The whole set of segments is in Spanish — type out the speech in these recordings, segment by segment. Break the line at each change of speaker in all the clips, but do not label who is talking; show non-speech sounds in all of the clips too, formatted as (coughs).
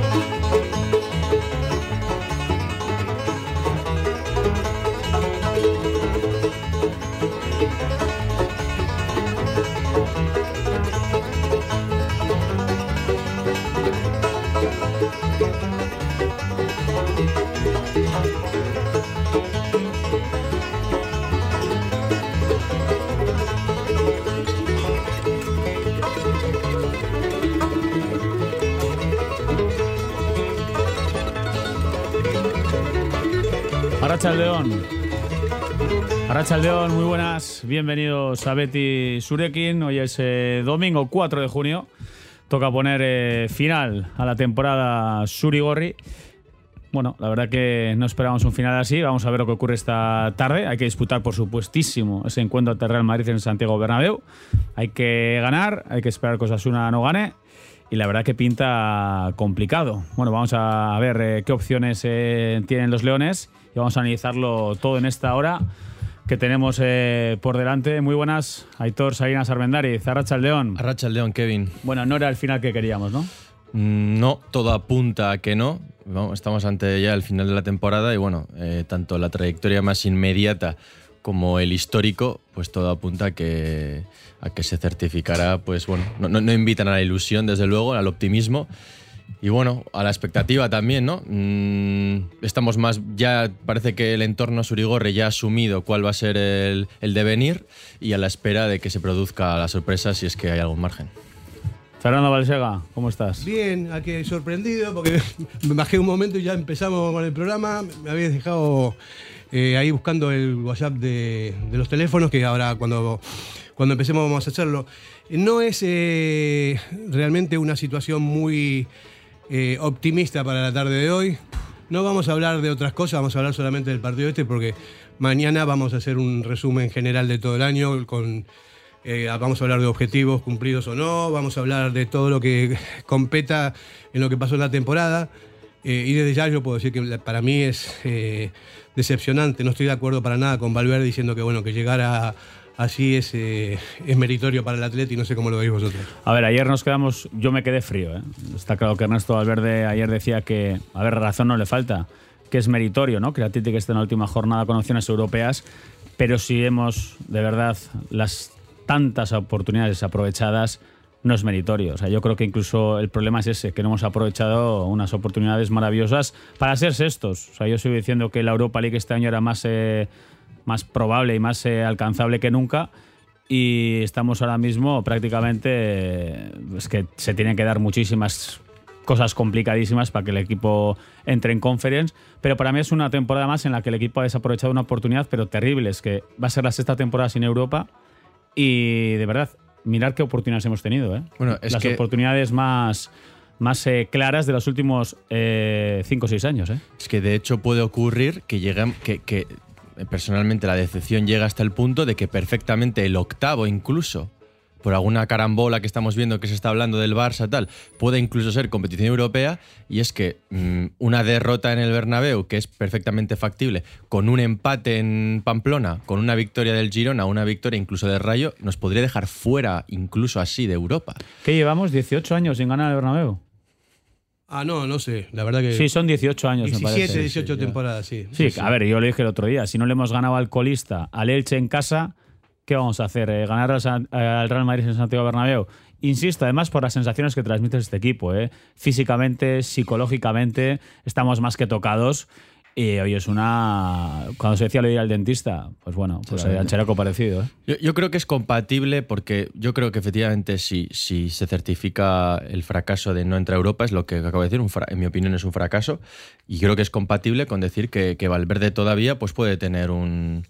León. León, muy buenas. Bienvenidos a Betty Surekin. Hoy es eh, domingo 4 de junio. Toca poner eh, final a la temporada Surigorri. Bueno, la verdad que no esperábamos un final así. Vamos a ver lo que ocurre esta tarde. Hay que disputar, por supuestísimo, ese encuentro ante Real Madrid en Santiago Bernabéu. Hay que ganar, hay que esperar que Osasuna no gane y la verdad que pinta complicado. Bueno, vamos a ver eh, qué opciones tienen los Leones y vamos a analizarlo todo en esta hora que tenemos eh, por delante. Muy buenas, Aitor Salinas Armendariz, Arracha León.
Arracha León, Kevin.
Bueno, no era el final que queríamos, ¿no?
Mm, no, todo apunta a que no. estamos ante ya el final de la temporada y bueno, eh, tanto la trayectoria más inmediata como el histórico, pues todo apunta a que, a que se certificará, pues bueno, no, no invitan a la ilusión, desde luego, al optimismo y bueno, a la expectativa también, ¿no? Mm, estamos más, ya parece que el entorno Surigorre ya ha asumido cuál va a ser el, devenir y a la espera de que se produzca la sorpresa si es que hay algún margen.
Fernando Valsega, ¿cómo estás?
Bien, aquí sorprendido porque (laughs) me bajé un momento y ya empezamos con el programa. Me habías dejado eh, ahí buscando el WhatsApp de, los teléfonos, que ahora cuando, cuando empecemos vamos a hacerlo. No es eh, realmente una situación muy eh, optimista para la tarde de hoy. No vamos a hablar de otras cosas, vamos a hablar solamente del partido este porque mañana vamos a hacer un resumen general de todo el año con eh, vamos a hablar de objetivos cumplidos o no, vamos a hablar de todo lo que (laughs) competa en lo que pasó en la temporada. Eh, y desde ya yo puedo decir que para mí es decepcionante, no estoy de acuerdo para nada con Valverde diciendo que bueno, que llegara así es, eh, es meritorio para el atleta y no sé cómo lo veis vosotros.
A ver, ayer nos quedamos, yo me quedé frío. ¿eh? Está claro que Ernesto Valverde ayer decía que, a ver, razón no le falta, que es meritorio, ¿no? Que el esté en la última jornada con opciones europeas, pero si hemos, de verdad, las tantas oportunidades aprovechadas, no es meritorio. O sea, yo creo que incluso el problema es ese, que no hemos aprovechado unas oportunidades maravillosas para ser sextos. O sea, yo sigo diciendo que la Europa League este año era más... Eh, más probable y más eh, alcanzable que nunca. Y estamos ahora mismo prácticamente, es que se tienen que dar muchísimas cosas complicadísimas para que el equipo entre en conference, pero para mí es una temporada más en la que el equipo ha desaprovechado una oportunidad, pero terrible, es que va a ser la sexta temporada sin Europa y de verdad, mirar qué oportunidades hemos tenido, ¿eh? Bueno, es Las oportunidades más más eh, claras de los últimos 5 o 6 años. ¿eh?
Es que de hecho puede ocurrir que, lleguen, que, que personalmente la decepción llega hasta el punto de que perfectamente el octavo incluso por alguna carambola que estamos viendo que se está hablando del Barça tal, puede incluso ser competición europea y es que mm, una derrota en el Bernabéu que es perfectamente factible con un empate en Pamplona, con una victoria del Girona, una victoria incluso de Rayo, nos podría dejar fuera incluso así de Europa.
¿Qué llevamos 18 años sin ganar el Bernabéu?
Ah, no, no sé. La verdad que.
Sí, son 18 años.
17, 18 temporadas, sí.
Sí, a ver, yo le dije el otro día: si no le hemos ganado al colista, al Elche en casa, ¿qué vamos a hacer? Eh, ¿Ganar al Real Madrid en Santiago Bernabéu? Insisto, además, por las sensaciones que transmite este equipo. ¿eh? Físicamente, psicológicamente, estamos más que tocados. Y hoy es una. Cuando se decía lo de ir al dentista, pues bueno, pues hay cheraco parecido.
¿eh? Yo, creo que es compatible porque yo creo que efectivamente si, si se certifica el fracaso de no entrar a Europa, es lo que acabo de decir, en mi opinión es un fracaso. Y creo que es compatible con decir que, que Valverde todavía pues puede tener un,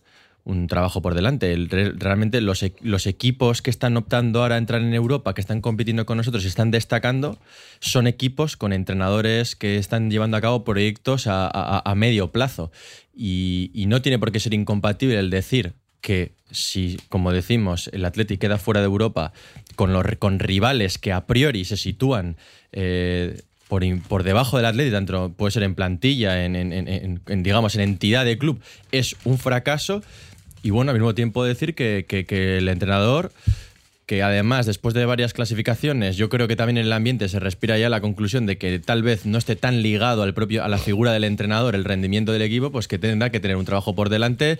un trabajo por delante. realmente los, e, los, equipos que están optando ahora a entrar en Europa, que están compitiendo con nosotros y están destacando, son equipos con entrenadores que están llevando a cabo proyectos a, medio plazo. Y, no tiene por qué ser incompatible el decir que si, como decimos, el Athletic queda fuera de Europa con, los, con rivales que a priori se sitúan eh, por, por, debajo del Athletic, tanto puede ser en plantilla, en, digamos, en entidad de club, es un fracaso y bueno, al mismo tiempo decir que, el entrenador que además después de varias clasificaciones, yo creo que también en el ambiente se respira ya la conclusión de que tal vez no esté tan ligado al propio a la figura del entrenador, el rendimiento del equipo, pues que tendrá que tener un trabajo por delante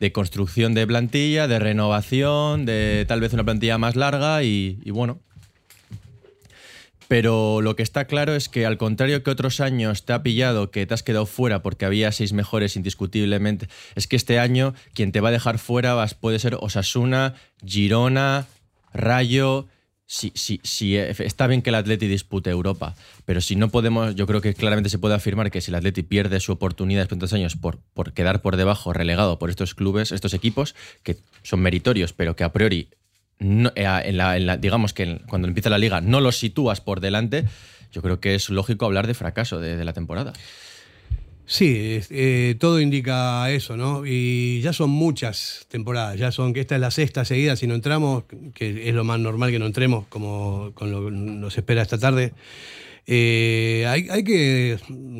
de construcción de plantilla, de renovación, de tal vez una plantilla más larga y, y bueno, pero lo que está claro es que al contrario que otros años te ha pillado que te has quedado fuera porque había seis mejores indiscutiblemente, es que este año quien te va a dejar fuera puede ser Osasuna, Girona, Rayo. Si, si, está bien que el Atleti dispute Europa, pero si no podemos, yo creo que claramente se puede afirmar que si el Atleti pierde su oportunidad después de tantos años por, por quedar por debajo, relegado por estos clubes, estos equipos, que son meritorios, pero que a priori eh, en la, digamos que cuando empieza la liga no los sitúas por delante, yo creo que es lógico hablar de fracaso de, la temporada.
Sí, eh, todo indica eso, ¿no? Y ya son muchas temporadas, ya son que esta es la sexta seguida, si no entramos, que es lo más normal que no entremos, como con nos espera esta tarde. Eh, hay, que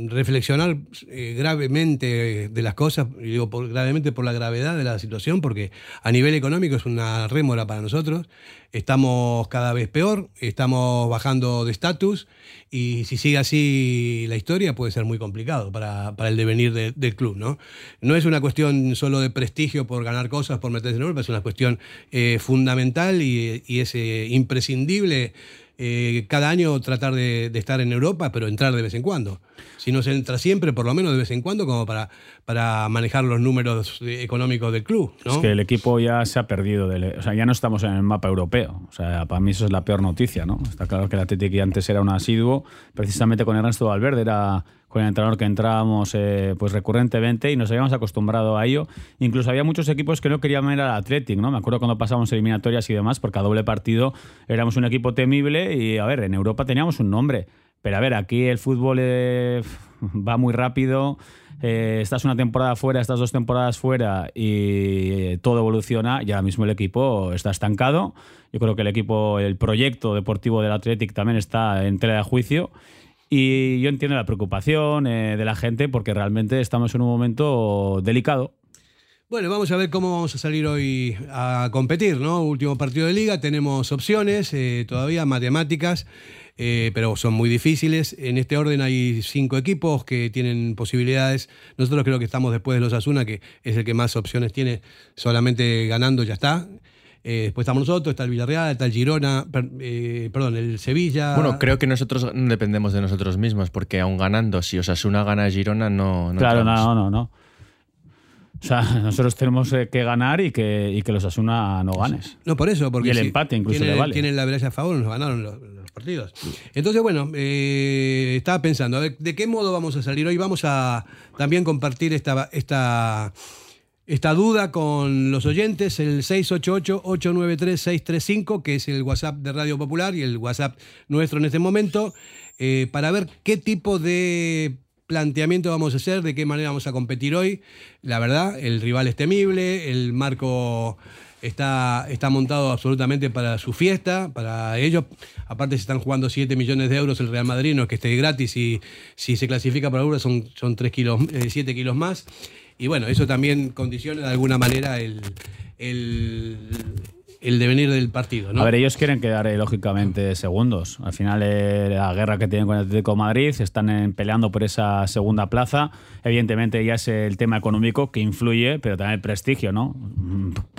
reflexionar eh, gravemente de las cosas, digo gravemente por la gravedad de la situación, porque a nivel económico es una rémora para nosotros. Estamos cada vez peor, estamos bajando de estatus y si sigue así la historia puede ser muy complicado para, el devenir del club. ¿no? no es una cuestión solo de prestigio por ganar cosas, por meterse en Europa, es una cuestión eh, fundamental y, es imprescindible eh, cada año tratar de, estar en Europa, pero entrar de vez en cuando. Si no se entra siempre, por lo menos de vez en cuando, como para, para manejar los números económicos del club.
Es que el equipo ya se ha perdido, o sea, ya no estamos en el mapa europeo. O sea, para mí eso es la peor noticia, ¿no? Está claro que el Atlético antes era un asiduo, precisamente con Ernesto Valverde era con el entrenador que entrábamos eh, pues recurrentemente y nos habíamos acostumbrado a ello. Incluso había muchos equipos que no querían ver al Athletic, ¿no? Me acuerdo cuando pasamos eliminatorias y demás, porque a doble partido éramos un equipo temible y, a ver, en Europa teníamos un nombre. Pero a ver, aquí el fútbol eh, (laughs) va muy rápido. Eh, estás una temporada fuera, estás dos temporadas fuera y todo evoluciona. Y ahora mismo el equipo está estancado. Yo creo que el equipo, el proyecto deportivo del Athletic también está en tela de juicio. Y yo entiendo la preocupación eh, de la gente porque realmente estamos en un momento delicado.
Bueno, vamos a ver cómo vamos a salir hoy a competir, ¿no? Último partido de liga, tenemos opciones, eh, todavía matemáticas, eh, pero son muy difíciles. En este orden hay cinco equipos que tienen posibilidades. Nosotros creo que estamos después de los Asuna, que es el que más opciones tiene, solamente ganando ya está. Eh, después estamos nosotros, está el Villarreal, está el Girona, eh, perdón, el Sevilla.
Bueno, creo que nosotros no dependemos de nosotros mismos, porque aún ganando, si Osasuna gana Girona, no.
no claro, no, no, no. O sea, (laughs) nosotros tenemos que ganar y que, y que los Asuna no ganes.
No, por eso, porque.
Y el empate incluso
tienen,
le vale.
Tienen la derecha a favor, nos ganaron los, partidos. Entonces, bueno, estaba pensando, a ver, ¿de qué modo vamos a salir hoy? Vamos a también compartir esta. esta esta duda con los oyentes, el 688-893-635, que es el WhatsApp de Radio Popular y el WhatsApp nuestro en este momento, eh, para ver qué tipo de planteamiento vamos a hacer, de qué manera vamos a competir hoy. La verdad, el rival es temible, el marco está, está montado absolutamente para su fiesta, para ellos. Aparte se están jugando 7 millones de euros el Real Madrid, no es que esté gratis y si se clasifica para Euro son, son 3 kilos, 7 eh, kilos más. Y bueno, eso también condiciona de alguna manera el, devenir del partido. ¿no?
A ver, ellos quieren quedar eh, lógicamente segundos. Al final, eh, la guerra que tienen con el Atlético de Madrid, están peleando por esa segunda plaza. Evidentemente, ya es el tema económico que influye, pero también el prestigio, ¿no?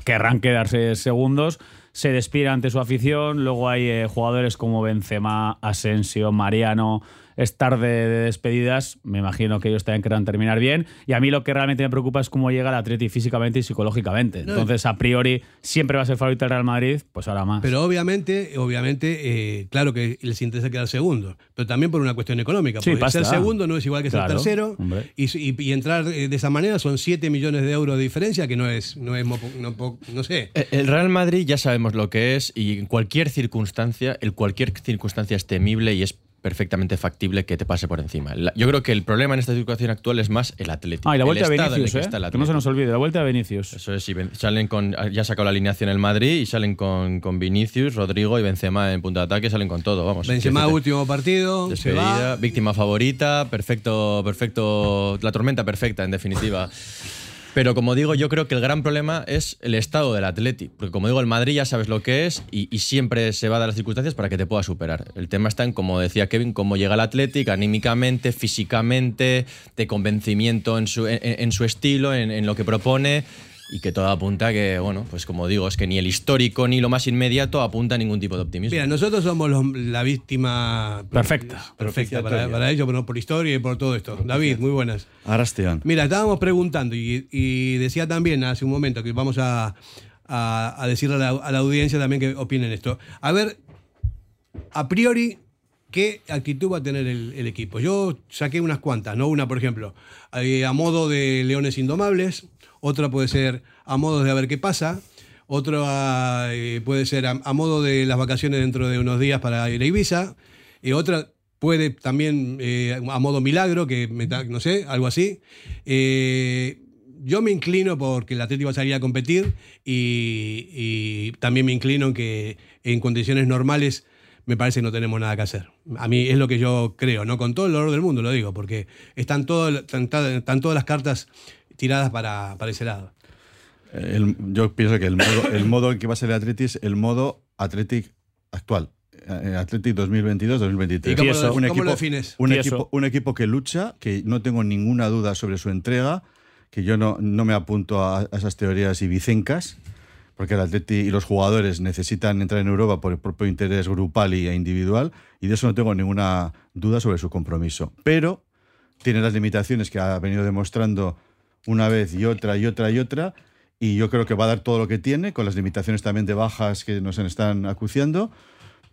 Querrán quedarse segundos. Se despira ante su afición. Luego hay eh, jugadores como Benzema, Asensio, Mariano es tarde de despedidas, me imagino que ellos también querrán terminar bien. Y a mí lo que realmente me preocupa es cómo llega el Atleti físicamente y psicológicamente. Entonces, a priori, siempre va a ser favorito el Real Madrid, pues ahora más.
Pero obviamente, obviamente, eh, claro que les interesa quedar segundo, pero también por una cuestión económica. Porque ser segundo no es igual que ser tercero. Y, entrar eh, de esa manera son 7 millones de euros de diferencia, que no es, no es no, sé.
Eh, el Real Madrid ya sabemos lo que es y en cualquier circunstancia, en cualquier circunstancia es temible y es perfectamente factible que te pase por encima. yo creo que el problema en esta situación actual es más el Atlético.
Ah, y la vuelta a Vinicius, ¿eh? Que no se nos olvide, la vuelta a Vinicius.
Eso es, salen con, ya ha sacado la alineación el Madrid y salen con, con, Vinicius, Rodrigo y Benzema en punto de ataque, salen con todo, vamos.
Benzema último partido,
víctima favorita, perfecto, perfecto, la tormenta perfecta en definitiva. (laughs) Pero como digo, yo creo que el gran problema es el estado del Atleti. Porque como digo, el Madrid ya sabes lo que es y, siempre se va a dar las circunstancias para que te pueda superar. El tema está en, como decía Kevin, cómo llega el Athletic anímicamente, físicamente, de convencimiento en su, en, su estilo, en lo que propone y que todo apunta que, bueno, pues como digo, es que ni el histórico ni lo más inmediato apunta a ningún tipo de optimismo.
Mira, nosotros somos la víctima
perfecta.
Perfecta para, para ellos, pero por historia y por todo esto. David, muy buenas.
Arastian.
Mira, estábamos preguntando y, decía también hace un momento que vamos a, decirle a la, audiencia también que opinen esto. A ver, a priori, ¿qué actitud va a tener el, equipo? Yo saqué unas cuantas, ¿no? Una, por ejemplo, eh, a modo de Leones Indomables, otra puede ser a modo de a ver qué pasa, otra eh, puede ser a, modo de las vacaciones dentro de unos días para ir a Ibiza, y otra puede también eh, a modo milagro, que no sé, algo así. Eh, yo me inclino porque el Atlético va a salir a competir y, también me inclino en que en condiciones normales me parece que no tenemos nada que hacer. A mí es lo que yo creo, no con todo el dolor del mundo lo digo, porque están, todo, están todas las cartas tiradas para, para ese lado.
yo pienso que el modo, el modo en que va a ser el Atleti es el modo Athletic actual. Eh, Athletic 2022-2023.
¿Cómo, lo, un, equipo, defines?
Un equipo, un equipo, que lucha, que no tengo ninguna duda sobre su entrega, que yo no, no me apunto a, esas teorías ibicencas, porque el Atleti y los jugadores necesitan entrar en Europa por el propio interés grupal e individual, y de eso no tengo ninguna duda sobre su compromiso. Pero tiene las limitaciones que ha venido demostrando una vez y otra y otra y otra. Y yo creo que va a dar todo lo que tiene, con las limitaciones también de bajas que nos están acuciando.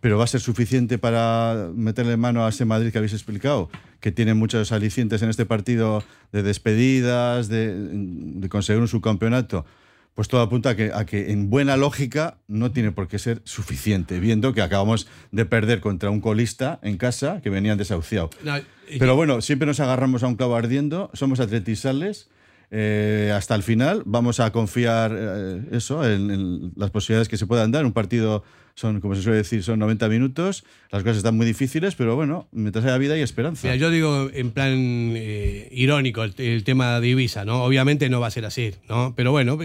Pero va a ser suficiente para meterle mano a ese Madrid que habéis explicado, que tiene muchos alicientes en este partido de despedidas, de, de conseguir un subcampeonato pues todo apunta a que, a que, en buena lógica no tiene por qué ser suficiente, viendo que acabamos de perder contra un colista en casa que venían desahuciado. Pero bueno, siempre nos agarramos a un clavo ardiendo, somos atletisales eh, hasta el final. Vamos a confiar eh, eso en, las posibilidades que se puedan dar. Un partido son, como se suele decir, son 90 minutos. Las cosas están muy difíciles, pero bueno, mientras haya vida y esperanza.
yo digo en plan eh, irónico el, tema de Ibiza, ¿no? Obviamente no va a ser así, ¿no? Pero bueno,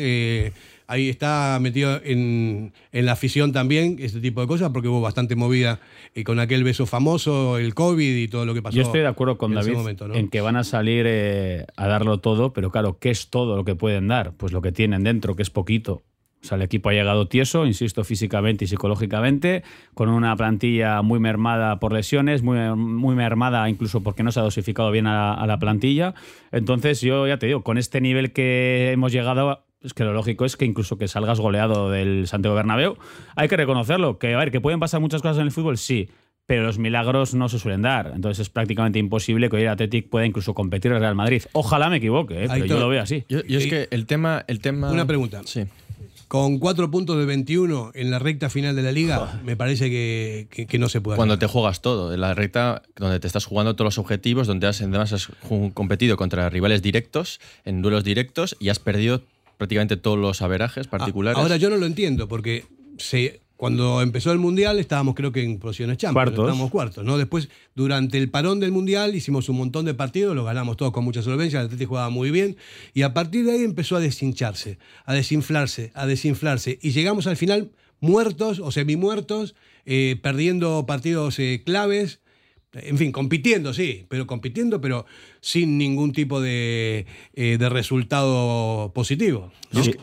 ahí está metido en, la afición también este tipo de cosas, porque hubo bastante movida y con aquel beso famoso, el COVID y todo lo que pasó.
Yo estoy de acuerdo con David en que van a salir eh, a darlo todo, pero claro, ¿qué es todo lo que pueden dar? Pues lo que tienen dentro, que es poquito. O sea, el equipo ha llegado tieso, insisto, físicamente y psicológicamente, con una plantilla muy mermada por lesiones, muy, muy mermada incluso porque no se ha dosificado bien a la plantilla. Entonces, yo ya te digo, con este nivel que hemos llegado, es que lo lógico es que incluso que salgas goleado del Santiago Bernabéu, hay que reconocerlo, que a ver, que pueden pasar muchas cosas en el fútbol, sí, pero los milagros no se suelen dar. Entonces es prácticamente imposible que hoy el Athletic pueda incluso competir el Real Madrid. Ojalá me equivoque, ¿eh? pero yo lo veo así.
Yo, es que el tema, el tema...
Una pregunta.
Sí.
Con cuatro puntos de 21 en la recta final de la liga, me parece que, no se puede.
Cuando te juegas todo, en la recta donde te estás jugando todos los objetivos, donde has, además has competido contra rivales directos, en duelos directos, y has perdido prácticamente todos los averajes particulares.
Ahora yo no lo entiendo, porque se, cuando empezó el Mundial estábamos creo que en posiciones Champions, estábamos cuartos, ¿no? Después, durante el parón del Mundial, hicimos un montón de partidos, los ganamos todos con mucha solvencia, el Atlético jugaba muy bien, y a partir de ahí empezó a deshincharse, a desinflarse, a desinflarse, y llegamos al final muertos o semi-muertos, eh, perdiendo partidos eh, claves, en fin, compitiendo, sí, pero compitiendo, pero sin ningún tipo de, eh, resultado positivo.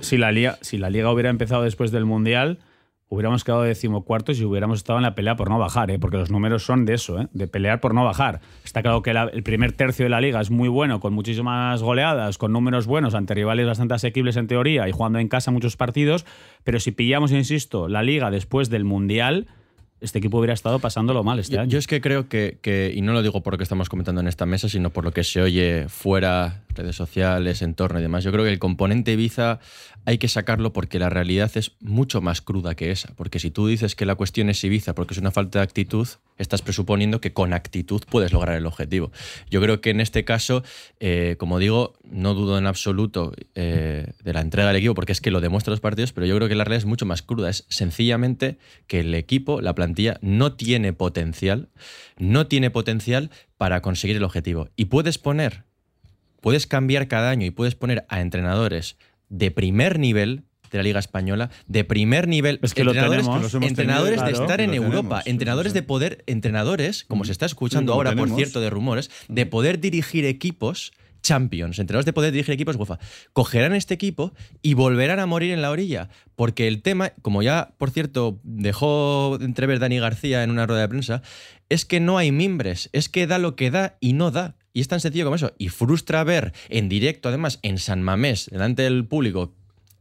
Si, la liga, si la liga hubiera empezado después del Mundial, hubiéramos quedado decimocuartos y hubiéramos estado en la pelea por no bajar, ¿eh? porque los números son de eso, ¿eh? de pelear por no bajar. Está claro que el primer tercio de la liga es muy bueno, con muchísimas goleadas, con números buenos ante rivales bastante asequibles en teoría y jugando en casa muchos partidos, pero si pillamos, insisto, la liga después del Mundial este equipo hubiera estado pasándolo mal este año.
Yo es que creo que, y no lo digo por lo que estamos comentando en esta mesa, sino por lo que se oye fuera, redes sociales, entorno y demás. Yo creo que el componente Ibiza hay que sacarlo porque la realidad es mucho más cruda que esa. Porque si tú dices que la cuestión es Ibiza porque es una falta de actitud, estás presuponiendo que con actitud puedes lograr el objetivo. Yo creo que en este caso, eh, como digo, no dudo en absoluto eh, de la entrega del equipo porque es que lo demuestra los partidos, pero yo creo que la realidad es mucho más cruda. Es sencillamente que el equipo, la plantilla, no tiene potencial, no tiene potencial para conseguir el objetivo. Y puedes poner puedes cambiar cada año y puedes poner a entrenadores de primer nivel de la Liga Española, de primer nivel,
Es que lo
entrenadores,
tenemos.
Entrenadores
tenido,
de
claro.
estar en Europa,
tenemos,
entrenadores
sí,
de poder, entrenadores, como se está escuchando
Sí,
ahora, por cierto, de rumores, de poder dirigir equipos Champions, entrenadores de poder dirigir equipos UEFA, cogerán este equipo y volverán a morir en la orilla. Porque el tema, como ya, por cierto, dejó entrever Dani García en una rueda de prensa, es que no hay mimbres, es que da lo que da y no da. Y es tan sencillo como eso. Y frustra ver en directo, además, en San Mamés, delante del público,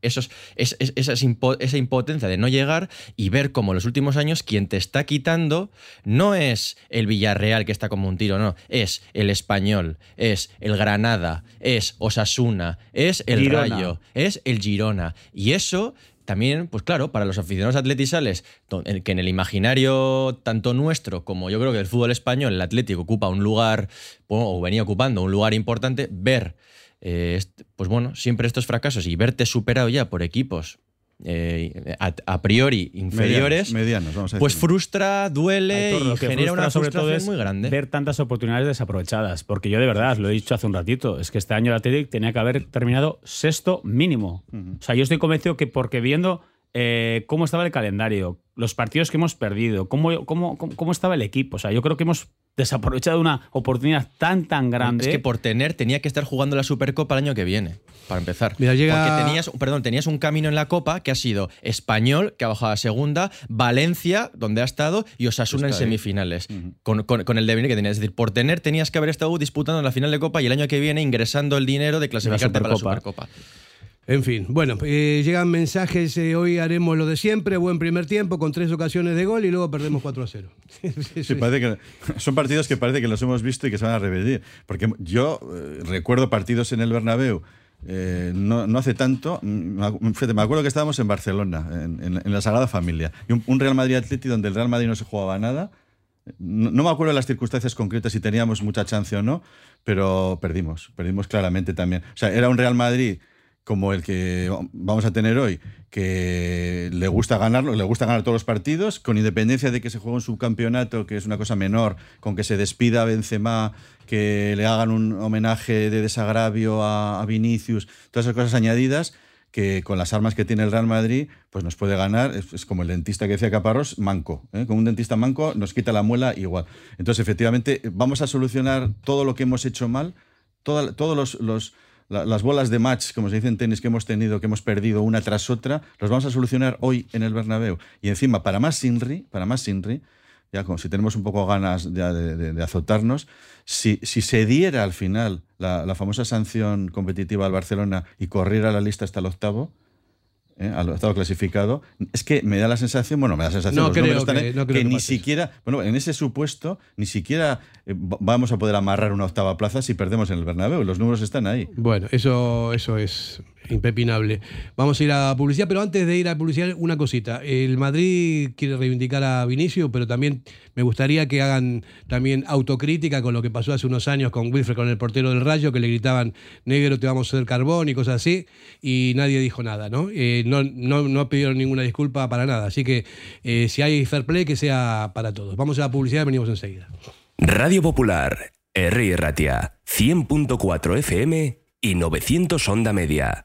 esos, es- es- esa, impo- esa impotencia de no llegar y ver cómo en los últimos años quien te está quitando no es el Villarreal que está como un tiro, no, es el Español, es el Granada, es Osasuna, es el
Girona.
Rayo, es el Girona. Y eso también, pues claro, para los aficionados en- que en el imaginario tanto nuestro como yo creo que el fútbol español, el Atlético ocupa un lugar, o venía ocupando un lugar importante, ver eh, pues bueno, siempre estos fracasos y verte superado ya por equipos eh, a, a priori inferiores,
Medianos, medianos, vamos a
pues frustra, duele
Aitor,
y genera
frustra
una
sobre todo
frustración
es
muy grande.
Ver tantas oportunidades desaprovechadas. Porque yo de verdad, lo he dicho hace un ratito, es que este año el Athletic tenía que haber terminado sexto mínimo. O sea, yo estoy convencido que porque viendo eh, cómo estaba el calendario, los partidos que hemos perdido, cómo, cómo, cómo, cómo estaba el equipo, o sea, yo creo que hemos desaprovechado una oportunidad tan, tan grande.
Es que por tener, tenía que estar jugando la Supercopa el año que viene, para empezar.
Mira, llega-
Porque tenías, perdón, tenías un camino en la Copa que ha sido Español, que ha bajado a segunda, Valencia, donde ha estado, y Osasuna en semifinales. con, con- con el devenir que tenías. Es decir, por tener, tenías que haber estado disputando la final de Copa y el año que viene ingresando el dinero de clasificarte para la
Supercopa.
En fin, bueno, eh, llegan mensajes, eh, hoy haremos lo de siempre, buen primer tiempo con tres ocasiones de gol y luego perdemos 4 a 0. (laughs)
Sí, parece que, son partidos que parece que los hemos visto y que se van a repetir. Porque yo eh, recuerdo partidos en el Bernabéu eh, no, no hace tanto. mm, Me acu- fíjate, me acuerdo que estábamos en Barcelona, en, en- en la Sagrada Familia. Y un, un Real Madrid Atleti donde el Real Madrid no se jugaba nada. No, no me acuerdo las circunstancias concretas si teníamos mucha chance o no, pero perdimos. Perdimos claramente también. O sea, era un Real Madrid como el que vamos a tener hoy, que le gusta ganarlo, le gusta ganar todos los partidos, con independencia de que se juegue un subcampeonato, que es una cosa menor, con que se despida a Benzema, que le hagan un homenaje de desagravio a, Vinicius, todas esas cosas añadidas que con las armas que tiene el Real Madrid, pues nos puede ganar. Es, como el dentista que decía Caparrós, manco. ¿eh? Con un dentista manco nos quita la muela igual. Entonces, efectivamente, vamos a solucionar todo lo que hemos hecho mal, todos los- la- las bolas de match, como se dice en tenis, que hemos tenido, que hemos perdido una tras otra, los vamos a solucionar hoy en el Bernabéu. Y encima, para más Sinri, para más Sinri, ya como si tenemos un poco ganas de azotarnos, si, si se diera al final la, la famosa sanción competitiva al Barcelona y corriera la lista hasta el octavo, ¿eh? al octavo clasificado, es que me da la sensación, bueno, me da la sensación,
No creo que-
ahí,
no creo
que
que
ni siquiera, bueno, en ese supuesto, ni siquiera eh, va- vamos a poder amarrar una octava plaza si perdemos en el Bernabéu, los números están ahí.
Bueno, eso, eso es impepinable. Vamos a ir a publicidad, pero antes de ir a publicidad, una cosita. El Madrid quiere reivindicar a Vinicio, pero también me gustaría que hagan también autocrítica con lo que pasó hace unos años con Wilfred, con el portero del Rayo, que le gritaban, negro, te vamos a hacer carbón y cosas así, y nadie dijo nada, ¿no? Eh, no, no, no pidieron ninguna disculpa para nada. Así que eh, si hay fair play, que sea para todos. Vamos a la publicidad y venimos enseguida.
Radio Popular, R. Ratia, 100.4 FM y 900 Onda Media.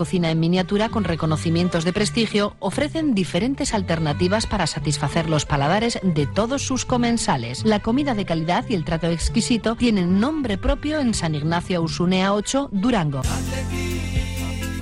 cocina en miniatura con reconocimientos de prestigio ofrecen diferentes alternativas para satisfacer los paladares de todos sus comensales. La comida de calidad y el trato exquisito tienen nombre propio en San Ignacio Usunea 8, Durango.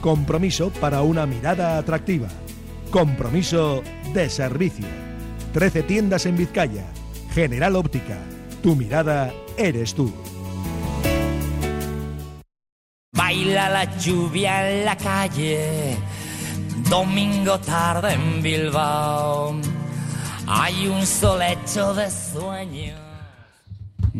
Compromiso para una mirada atractiva. Compromiso de servicio. 13 tiendas en Vizcaya. General Óptica. Tu mirada eres tú.
Baila la lluvia en la calle. Domingo tarde en Bilbao. Hay un sol hecho de sueño.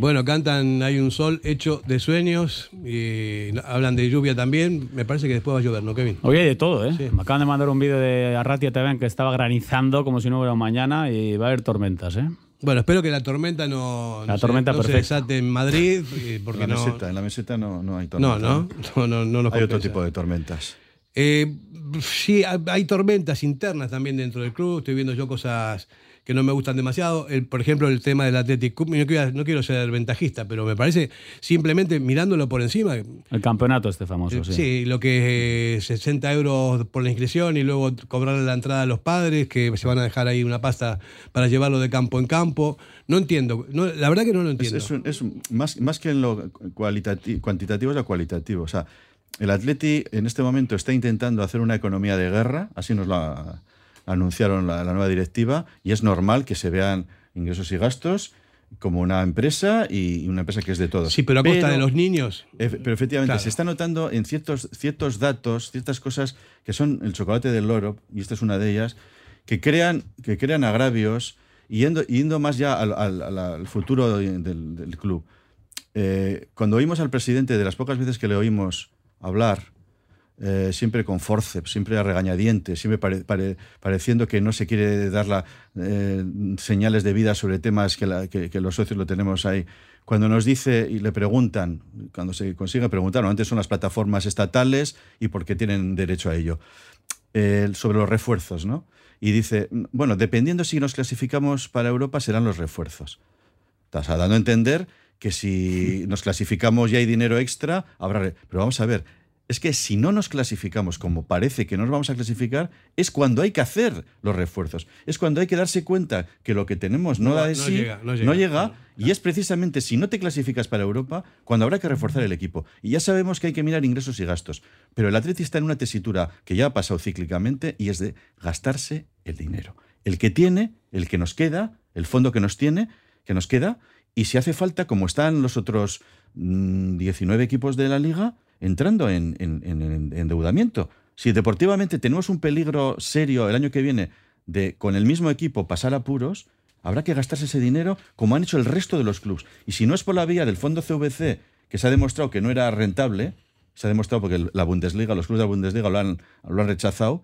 Bueno, cantan Hay un sol hecho de sueños y hablan de lluvia también. Me parece que después va a llover, ¿no, Kevin?
Hoy hay de todo, ¿eh? Me acaban de mandar un vídeo de Arratia TV en que estaba granizando como si no hubiera mañana y va a haber tormentas, ¿eh?
Bueno, espero que la tormenta no,
La
no
tormenta
se, no se desate en Madrid. eh, Porque
en, la
no,
meseta, en la meseta no, no hay
no,
tormenta.
no, no, no, no nos
Hay otro tipo de tormentas.
Eh, sí, hay tormentas internas también dentro del club. Estoy viendo yo cosas que no me gustan demasiado. El, por ejemplo, el tema del Athletic Cup. No quiero, no quiero ser ventajista, pero me parece simplemente mirándolo por encima.
El campeonato este famoso, sí.
Sí, lo que es eh, 60 euros por la inscripción y luego cobrarle la entrada a los padres, que se van a dejar ahí una pasta para llevarlo de campo en campo. No entiendo. No, la verdad que no lo entiendo.
es un- es un- más, más que en lo cuantitativo es lo cualitativo. O sea, el Atleti en este momento está intentando hacer una economía de guerra, así nos lo a- anunciaron la, la nueva directiva, y es normal que se vean ingresos y gastos como una empresa y una empresa que es de todos.
Sí, pero a costa de los niños.
Efe- Pero efectivamente,
Claro.
se está notando en ciertos, ciertos datos, ciertas cosas que son el chocolate del loro, y esta es una de ellas, que crean, que crean agravios yendo, yendo más ya al, al- al- al futuro del, del club. Eh, cuando oímos al presidente, de las pocas veces que le oímos hablar, eh, siempre con forceps, siempre a regañadientes, siempre pare- pare- pareciendo que no se quiere dar la, eh, señales de vida sobre temas que, la- que- que los socios lo tenemos ahí. Cuando nos dice y le preguntan, cuando se consigue preguntar, antes son las plataformas estatales y por qué tienen derecho a ello, eh, sobre los refuerzos, ¿no? Y dice, bueno, dependiendo si nos clasificamos para Europa, serán los refuerzos. Estás dando a entender que si (laughs) nos clasificamos y hay dinero extra, habrá... Pero vamos a ver, es que si no nos clasificamos como parece que nos vamos a clasificar, es cuando hay que hacer los refuerzos. Es cuando hay que darse cuenta que lo que tenemos no,
No,
da de
no
sí,
llega, no llega.
y es precisamente si no te clasificas para Europa cuando habrá que reforzar el equipo. Y ya sabemos que hay que mirar ingresos y gastos. Pero el Atleti está en una tesitura que ya ha pasado cíclicamente y es de gastarse el dinero. El que tiene, el que nos queda, el fondo que nos tiene, que nos queda, y si hace falta, como están los otros mm, 19 equipos de la liga, entrando en, en- en- en endeudamiento. Si deportivamente tenemos un peligro serio el año que viene de con el mismo equipo pasar apuros, habrá que gastarse ese dinero como han hecho el resto de los clubes. Y si no es por la vía del fondo CVC, que se ha demostrado que no era rentable, se ha demostrado porque la Bundesliga, los clubes de la Bundesliga lo han, lo han rechazado,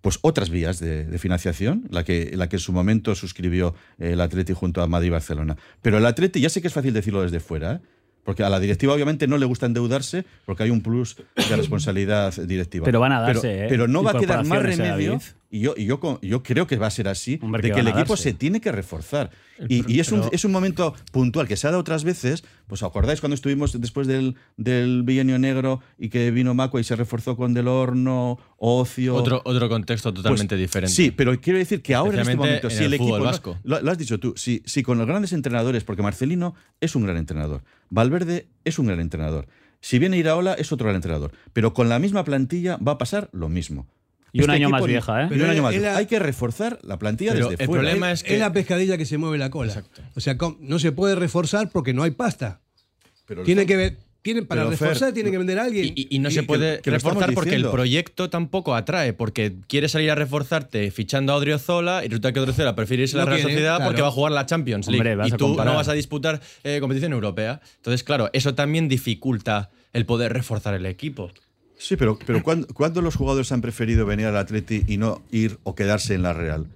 pues otras vías de, de financiación, la que, la que en su momento suscribió el Atleti junto a Madrid y Barcelona. Pero el Atleti, ya sé que es fácil decirlo desde fuera, ¿eh? Porque a la directiva obviamente no le gusta endeudarse porque hay un plus de (coughs) responsabilidad directiva.
Pero van a darse,
Pero,
¿eh?
pero no va a quedar más
¿eh,
remedio,
David?
Y yo, y yo, yo creo que va a ser así,
Hombre,
de
que
que el equipo
darse.
se tiene que reforzar. Y, y es, un,
pero-
es un momento puntual que se ha dado otras veces. Pues acordáis cuando estuvimos después del, del bienio negro y que vino Macua y se reforzó con Del Horno, Ocio.
Otro, otro contexto totalmente
Pues,
diferente.
Sí, pero quiero decir que ahora en este momento,
en
si el, equipo.
vasco.
lo, lo has dicho tú, si, si con los grandes entrenadores, porque Marcelino es un gran entrenador, Valverde es un gran entrenador, si viene Iraola es otro gran entrenador, pero con la misma plantilla va a pasar lo mismo.
Y un año
equipo
más vieja, ¿eh?
y un
Pero
año más
ha-
Hay que reforzar la plantilla
Pero
desde
el
fuera.
problema
es,
es que-
la pescadilla que se mueve la cola.
Exacto.
O sea, no se puede reforzar porque no hay pasta.
Pero
Tiene que ver, tienen, para
Pero, Fer,
reforzar tiene que vender a alguien.
Y, y no
Y
se puede
que
reforzar porque el proyecto tampoco atrae, porque quieres salir a reforzarte fichando a Odriozola y resulta que Odriozola prefiere irse a la
No
Real Sociedad
claro.
porque va a jugar la Champions League
Hombre,
y tú
comparar.
no vas a disputar eh, competición europea. Entonces, claro, eso también dificulta el poder reforzar el equipo.
Sí, pero, pero ¿cuándo, cuándo los jugadores han preferido venir al Atleti y no ir o quedarse en la Real?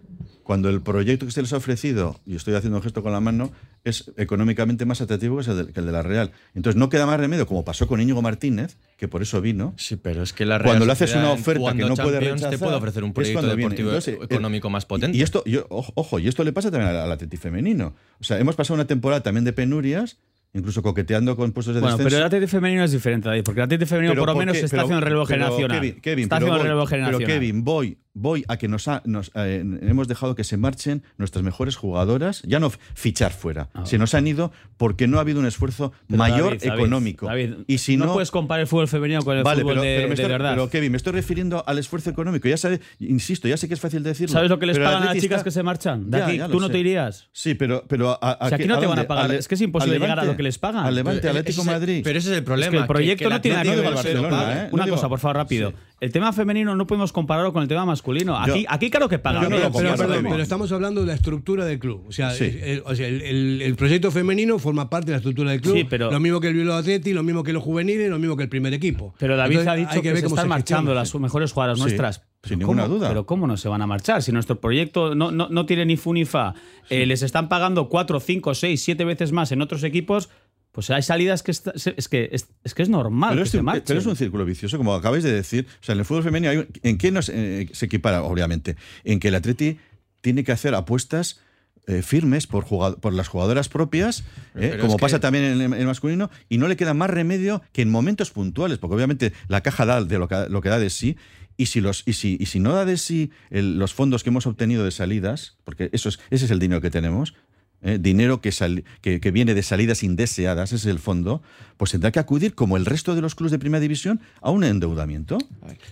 cuando el proyecto que se les ha ofrecido, y estoy haciendo un gesto con la mano, es económicamente más atractivo que el de, que el de la Real. Entonces no queda más remedio, como pasó con Íñigo Martínez, que por eso vino.
Sí, pero es que la Real
Cuando le haces una oferta que no puede
Champions,
rechazar,
te puede ofrecer un proyecto deportivo
Entonces, eh,
económico más potente.
Y, y esto, yo, ojo, y esto le pasa también al, al Atleti femenino. O sea, hemos pasado una temporada también de penurias, incluso coqueteando con puestos de
Bueno,
descenso.
pero el Atleti femenino es diferente, David, porque el Atleti femenino
Pero
por lo
¿por
menos
qué?
está
Pero-
haciendo el relevo
pero,
generacional.
Kevin, Kevin,
está
pero voy- Pero
generacional.
Kevin, voy, voy a que nos, ha- nos, eh, hemos dejado que se marchen nuestras mejores jugadoras, ya no fichar fuera,
Ah.
se nos han ido porque no ha habido un esfuerzo
Pero
mayor
David,
económico.
David,
y si
no,
no,
puedes comparar el fútbol femenino con el
Vale,
fútbol
pero,
de,
pero me
de
estoy-
verdad.
pero, Kevin, me estoy refiriendo al esfuerzo económico. Ya sabes, insisto, ya sé que es fácil decirlo.
¿Sabes lo que les
pero
pagan a las chicas
está-
que se marchan? De
Ya,
aquí,
ya lo
¿Tú no te irías?
Sí, pero, pero a, a-
Si aquí no te van a pagar,
¿Al-
es que es imposible llegar a lo que les pagan.
Al Levante,
Pero
Atlético
ese-
Madrid.
Pero ese es el problema.
Es que el proyecto
que
no tiene nada que ver con el
Barcelona,
Barcelona.
¿eh?
Una
No
cosa,
digo-
por favor, rápido.
Sí.
El tema femenino no podemos compararlo con el tema masculino. Aquí,
Yo-
aquí claro que pagan.
no
Pero,
Kevin.
pero estamos hablando de la estructura del club. O sea,
Sí.
el, o sea, el- el- el proyecto femenino forma parte de la estructura del club.
Sí, pero-
Lo mismo que el Bilbao Atleti, lo mismo que los juveniles, lo mismo que el primer equipo.
Pero David
Entonces,
ha dicho que, se están marchando las mejores jugadoras nuestras.
Sin ninguna duda.
Pero ¿cómo no se van a marchar? Si nuestro proyecto no, no, no tiene ni fu ni fa, eh, les están pagando cuatro, cinco, seis, siete veces más en otros equipos, pues hay salidas que está- es, que es, es que es normal
Pero
que
es,
se
un,
marchen.
pero es un círculo vicioso, como acabáis de decir. O sea, en el fútbol femenino, hay un- ¿en qué nos, eh, se equipara? Obviamente, en que el Atleti tiene que hacer apuestas eh, firmes por, jugado- por las jugadoras propias, eh, como pasa
que-
también en el, en el masculino, y no le queda más remedio que en momentos puntuales, porque obviamente la caja da de lo que, lo que da de sí. Y si, los, y si, y si no da de sí el- los fondos que hemos obtenido de salidas, porque eso es, ese es el dinero que tenemos, ¿eh? dinero que, sal- que, que viene de salidas indeseadas, ese es el fondo, pues tendrá que acudir, como el resto de los clubes de primera división, a un endeudamiento.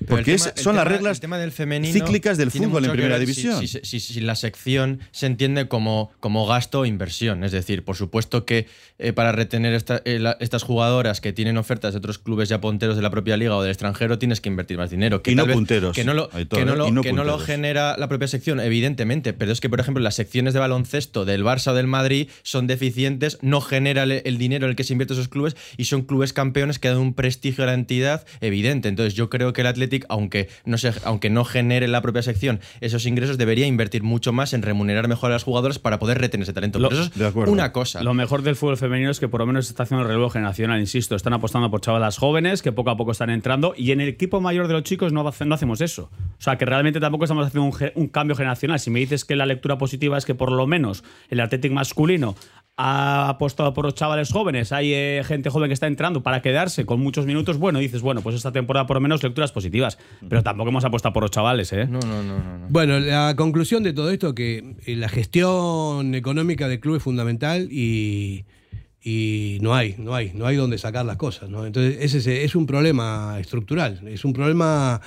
Porque es-
tema-
son las reglas
del femenino
cíclicas del fútbol en primera
ver
división.
Si, si- si la sección se entiende como, como gasto o inversión. Es decir, por supuesto que eh, para retener esta- eh, la- estas jugadoras que tienen ofertas de otros clubes ya punteros de la propia liga o del extranjero, tienes que invertir más dinero. Que
Y no
vez-
punteros,
Que no lo, que no lo-
no
que no lo genera la propia sección, evidentemente. Pero es que, por ejemplo, las secciones de baloncesto del Barça o del Madrid son deficientes, no genera el, el dinero en el que se invierte esos clubes y son clubes campeones que dan un prestigio a la entidad evidente. Entonces, yo creo que el Athletic, aunque no, se, aunque no genere la propia sección esos ingresos, debería invertir mucho más en remunerar mejor a las jugadoras para poder retener ese talento.
Lo-
Pero eso
de
es
acuerdo.
una cosa.
Lo mejor del fútbol femenino es que por lo menos se está haciendo el relevo generacional, insisto. Están apostando por chavalas jóvenes que poco a poco están entrando y en el equipo mayor de los chicos no, hace- no hacemos eso. O sea, que realmente tampoco estamos haciendo un, un cambio generacional. Si me dices que la lectura positiva es que por lo menos el Athletic masculino ha apostado por los chavales jóvenes, hay eh, gente joven que está entrando para quedarse con muchos minutos, bueno, dices, bueno, pues esta temporada por lo menos lecturas positivas. Pero tampoco hemos apostado por los chavales, ¿eh?
No, no, no, no. no.
Bueno, la conclusión de todo esto que eh, la gestión económica del club es fundamental y, y no hay, no hay, no hay donde sacar las cosas. ¿no? Entonces, ese es, es un problema estructural, es un problema,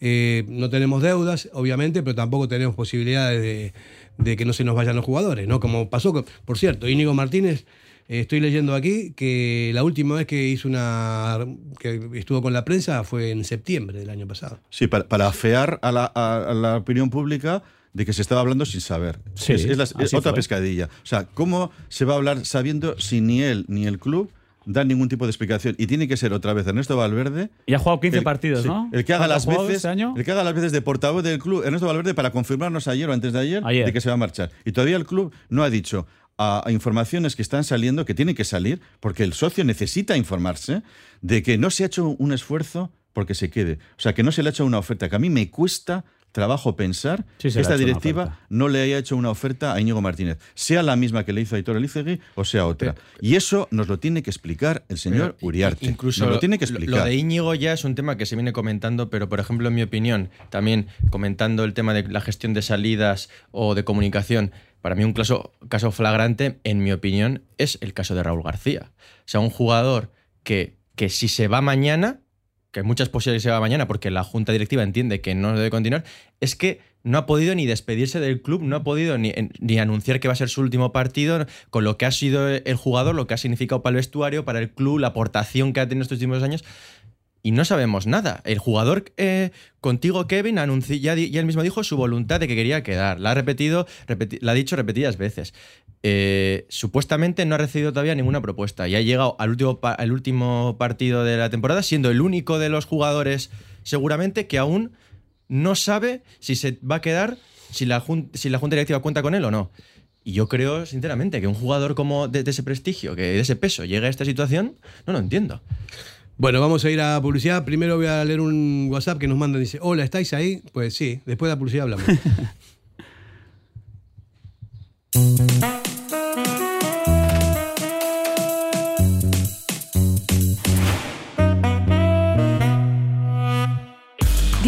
eh, no tenemos deudas, obviamente, pero tampoco tenemos posibilidades de, de que no se nos vayan los jugadores, ¿no? Como pasó, con- por cierto, Íñigo Martínez, eh, estoy leyendo aquí que la última vez que hizo una, que estuvo con la prensa fue en septiembre del año pasado.
Sí, para, para afear a la, a- a la opinión pública de que se estaba hablando sin saber.
Sí,
es, es la-
así
es otra
fue.
pescadilla. O sea, ¿cómo se va a hablar sabiendo si ni él ni el club dan ningún tipo de explicación? Y tiene que ser otra vez Ernesto Valverde.
Y ha jugado 15
el-
partidos,
sí,
¿no?
El que haga
¿Cuánto ha
las veces,
este año?
el que haga las veces de portavoz del club, Ernesto Valverde, para confirmarnos ayer o antes de ayer,
Ayer.
de que se va a marchar. Y todavía el club no ha dicho a, a informaciones que están saliendo, que tienen que salir, porque el socio necesita informarse de que no se ha hecho un esfuerzo porque se quede. O sea, que no se le ha hecho una oferta, que a mí me cuesta trabajo pensar
Sí,
que esta directiva no le haya hecho una oferta a Íñigo Martínez, sea la misma que le hizo a Aitor Elizegui o sea otra. Y eso nos lo tiene que explicar el señor
Pero
Uriarte.
Incluso
nos lo tiene que explicar.
Lo de Íñigo ya es un tema que se viene comentando, pero por ejemplo, en mi opinión, también comentando el tema de la gestión de salidas o de comunicación, para mí un caso, caso flagrante, en mi opinión, es el caso de Raúl García. O sea, un jugador que, que si se va mañana, que muchas posibilidades se va mañana porque la junta directiva entiende que no debe continuar, es que no ha podido ni despedirse del club, no ha podido ni, ni anunciar que va a ser su último partido, con lo que ha sido el jugador, lo que ha significado para el vestuario, para el club, la aportación que ha tenido estos últimos años. Y no sabemos nada. El jugador eh, contigo, Kevin, anunció, ya, ya él mismo dijo su voluntad de que quería quedar. La ha repetido, repeti- la ha dicho repetidas veces. Eh, supuestamente no ha recibido todavía ninguna propuesta y ha llegado al último, al último partido de la temporada siendo el único de los jugadores seguramente que aún no sabe si se va a quedar si la, jun- si la Junta Directiva cuenta con él o no. Y yo creo, sinceramente, que un jugador como de, de ese prestigio, que de ese peso, llegue a esta situación, no lo entiendo.
Bueno, vamos a ir a publicidad. Primero voy a leer un WhatsApp que nos mandan. Dice, hola, ¿estáis ahí? Pues sí, después de la publicidad hablamos. (laughs)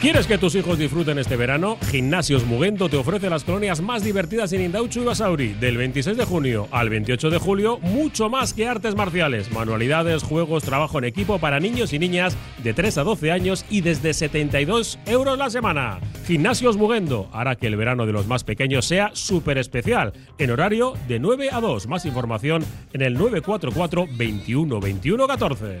¿Quieres que tus hijos disfruten este verano? Gimnasios Mugendo te ofrece las colonias más divertidas en Indauchu y Basauri. Del 26 de junio al 28 de julio, mucho más que artes marciales, manualidades, juegos, trabajo en equipo para niños y niñas de 3 a 12 años y desde 72 euros la semana. Gimnasios Mugendo hará que el verano de los más pequeños sea súper especial, en horario de 9 a 2. Más información en el 944 21 21 14.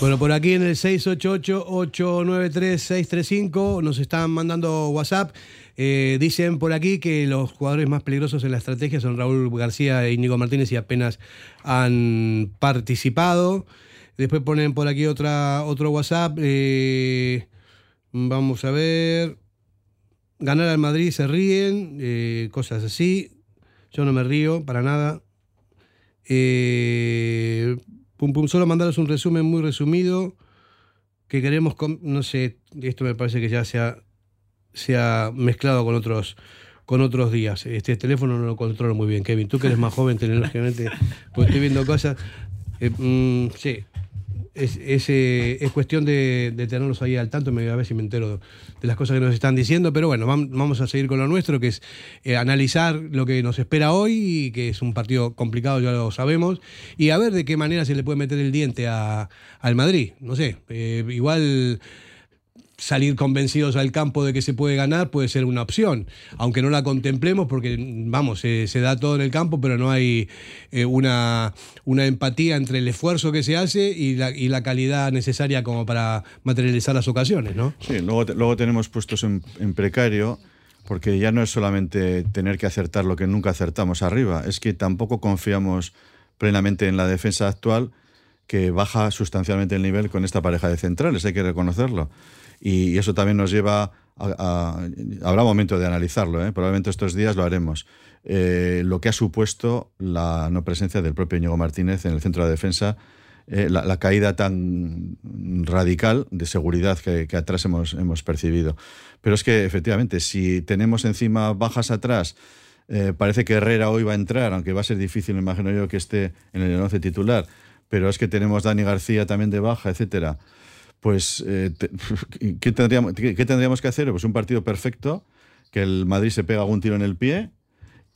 Bueno, por aquí en el 688-893-635 nos están mandando WhatsApp. Eh, dicen por aquí que los jugadores más peligrosos en la estrategia son Raúl García e Íñigo Martínez y apenas han participado. Después ponen por aquí otra, otro WhatsApp. eh, vamos a ver. Ganar al Madrid se ríen, eh, cosas así. Yo no me río para nada. Eh, pum, pum, solo mandaros un resumen muy resumido que queremos, no sé, esto me parece que ya se ha, se ha mezclado con otros con otros días. Este teléfono no lo controlo muy bien, Kevin. Tú que eres más joven tecnológicamente, pues estoy viendo cosas. Eh, mm, sí, es, es, eh, es cuestión de, de tenerlos ahí al tanto, a ver si me entero de las cosas que nos están diciendo, pero bueno, vam- vamos a seguir con lo nuestro, que es eh, analizar lo que nos espera hoy, y que es un partido complicado, ya lo sabemos, y a ver de qué manera se le puede meter el diente a- al Madrid. No sé, eh, igual salir convencidos al campo de que se puede ganar puede ser una opción, aunque no la contemplemos porque, vamos, se, da todo en el campo, pero no hay eh, una, una empatía entre el esfuerzo que se hace y la, y la calidad necesaria como para materializar las ocasiones, ¿no?
Sí, luego, luego tenemos puestos en, en precario, porque ya no es solamente tener que acertar lo que nunca acertamos arriba, es que tampoco confiamos plenamente en la defensa actual, que baja sustancialmente el nivel con esta pareja de centrales, hay que reconocerlo. Y eso también nos lleva a... a- habrá momento de analizarlo, ¿eh? probablemente estos días lo haremos. Eh, lo que ha supuesto la no presencia del propio Íñigo Martínez en el centro de defensa eh, la, caída tan radical de seguridad que, que atrás hemos, hemos percibido. Pero es que efectivamente, si tenemos encima bajas atrás, parece que Herrera hoy va a entrar, aunque va a ser difícil, imagino yo, que esté en el 11 titular. Pero es que tenemos Dani García también de baja, etcétera. Pues, eh, (laughs) ¿qué, tendríamos, qué tendríamos que hacer? Pues un partido perfecto, que el Madrid se pega algún tiro en el pie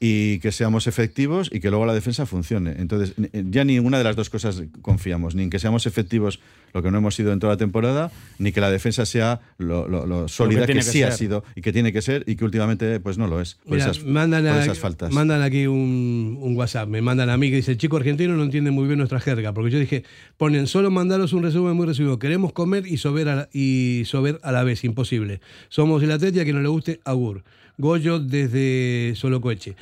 y que seamos efectivos y que luego la defensa funcione. Entonces, ni- ya ninguna de las dos cosas confiamos, ni en que seamos efectivos, lo que no hemos sido en toda la temporada, ni que la defensa sea lo, lo- lo sólida que,
tiene que
sí ha sido y que tiene que ser y que últimamente pues no lo es, por,
Mira,
esas,
mandan,
por esas faltas.
mandan aquí un, un WhatsApp, me mandan a mí que dice, el chico argentino no entiende muy bien nuestra jerga, porque yo dije, ponen, solo mandaros un resumen muy resumido, queremos comer y sober a la, y sober a la vez, imposible. Somos el atleta y a que no le guste, agur. Goyo desde Solocoeche.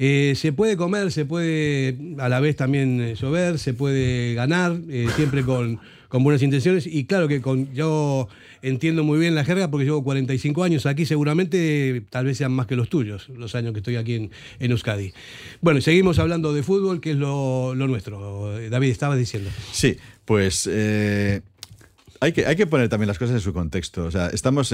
Eh, se puede comer, se puede a la vez también eh, sober, se puede ganar, eh, siempre con, buenas intenciones. Y claro que con, yo entiendo muy bien la jerga porque llevo 45 años aquí, seguramente tal vez sean más que los tuyos, los años que estoy aquí en, en Euskadi. Bueno, seguimos hablando de fútbol, que es lo, nuestro. Eh, David, estabas diciendo.
Sí, pues hay, que, hay que poner también las cosas en su contexto. O sea, estamos,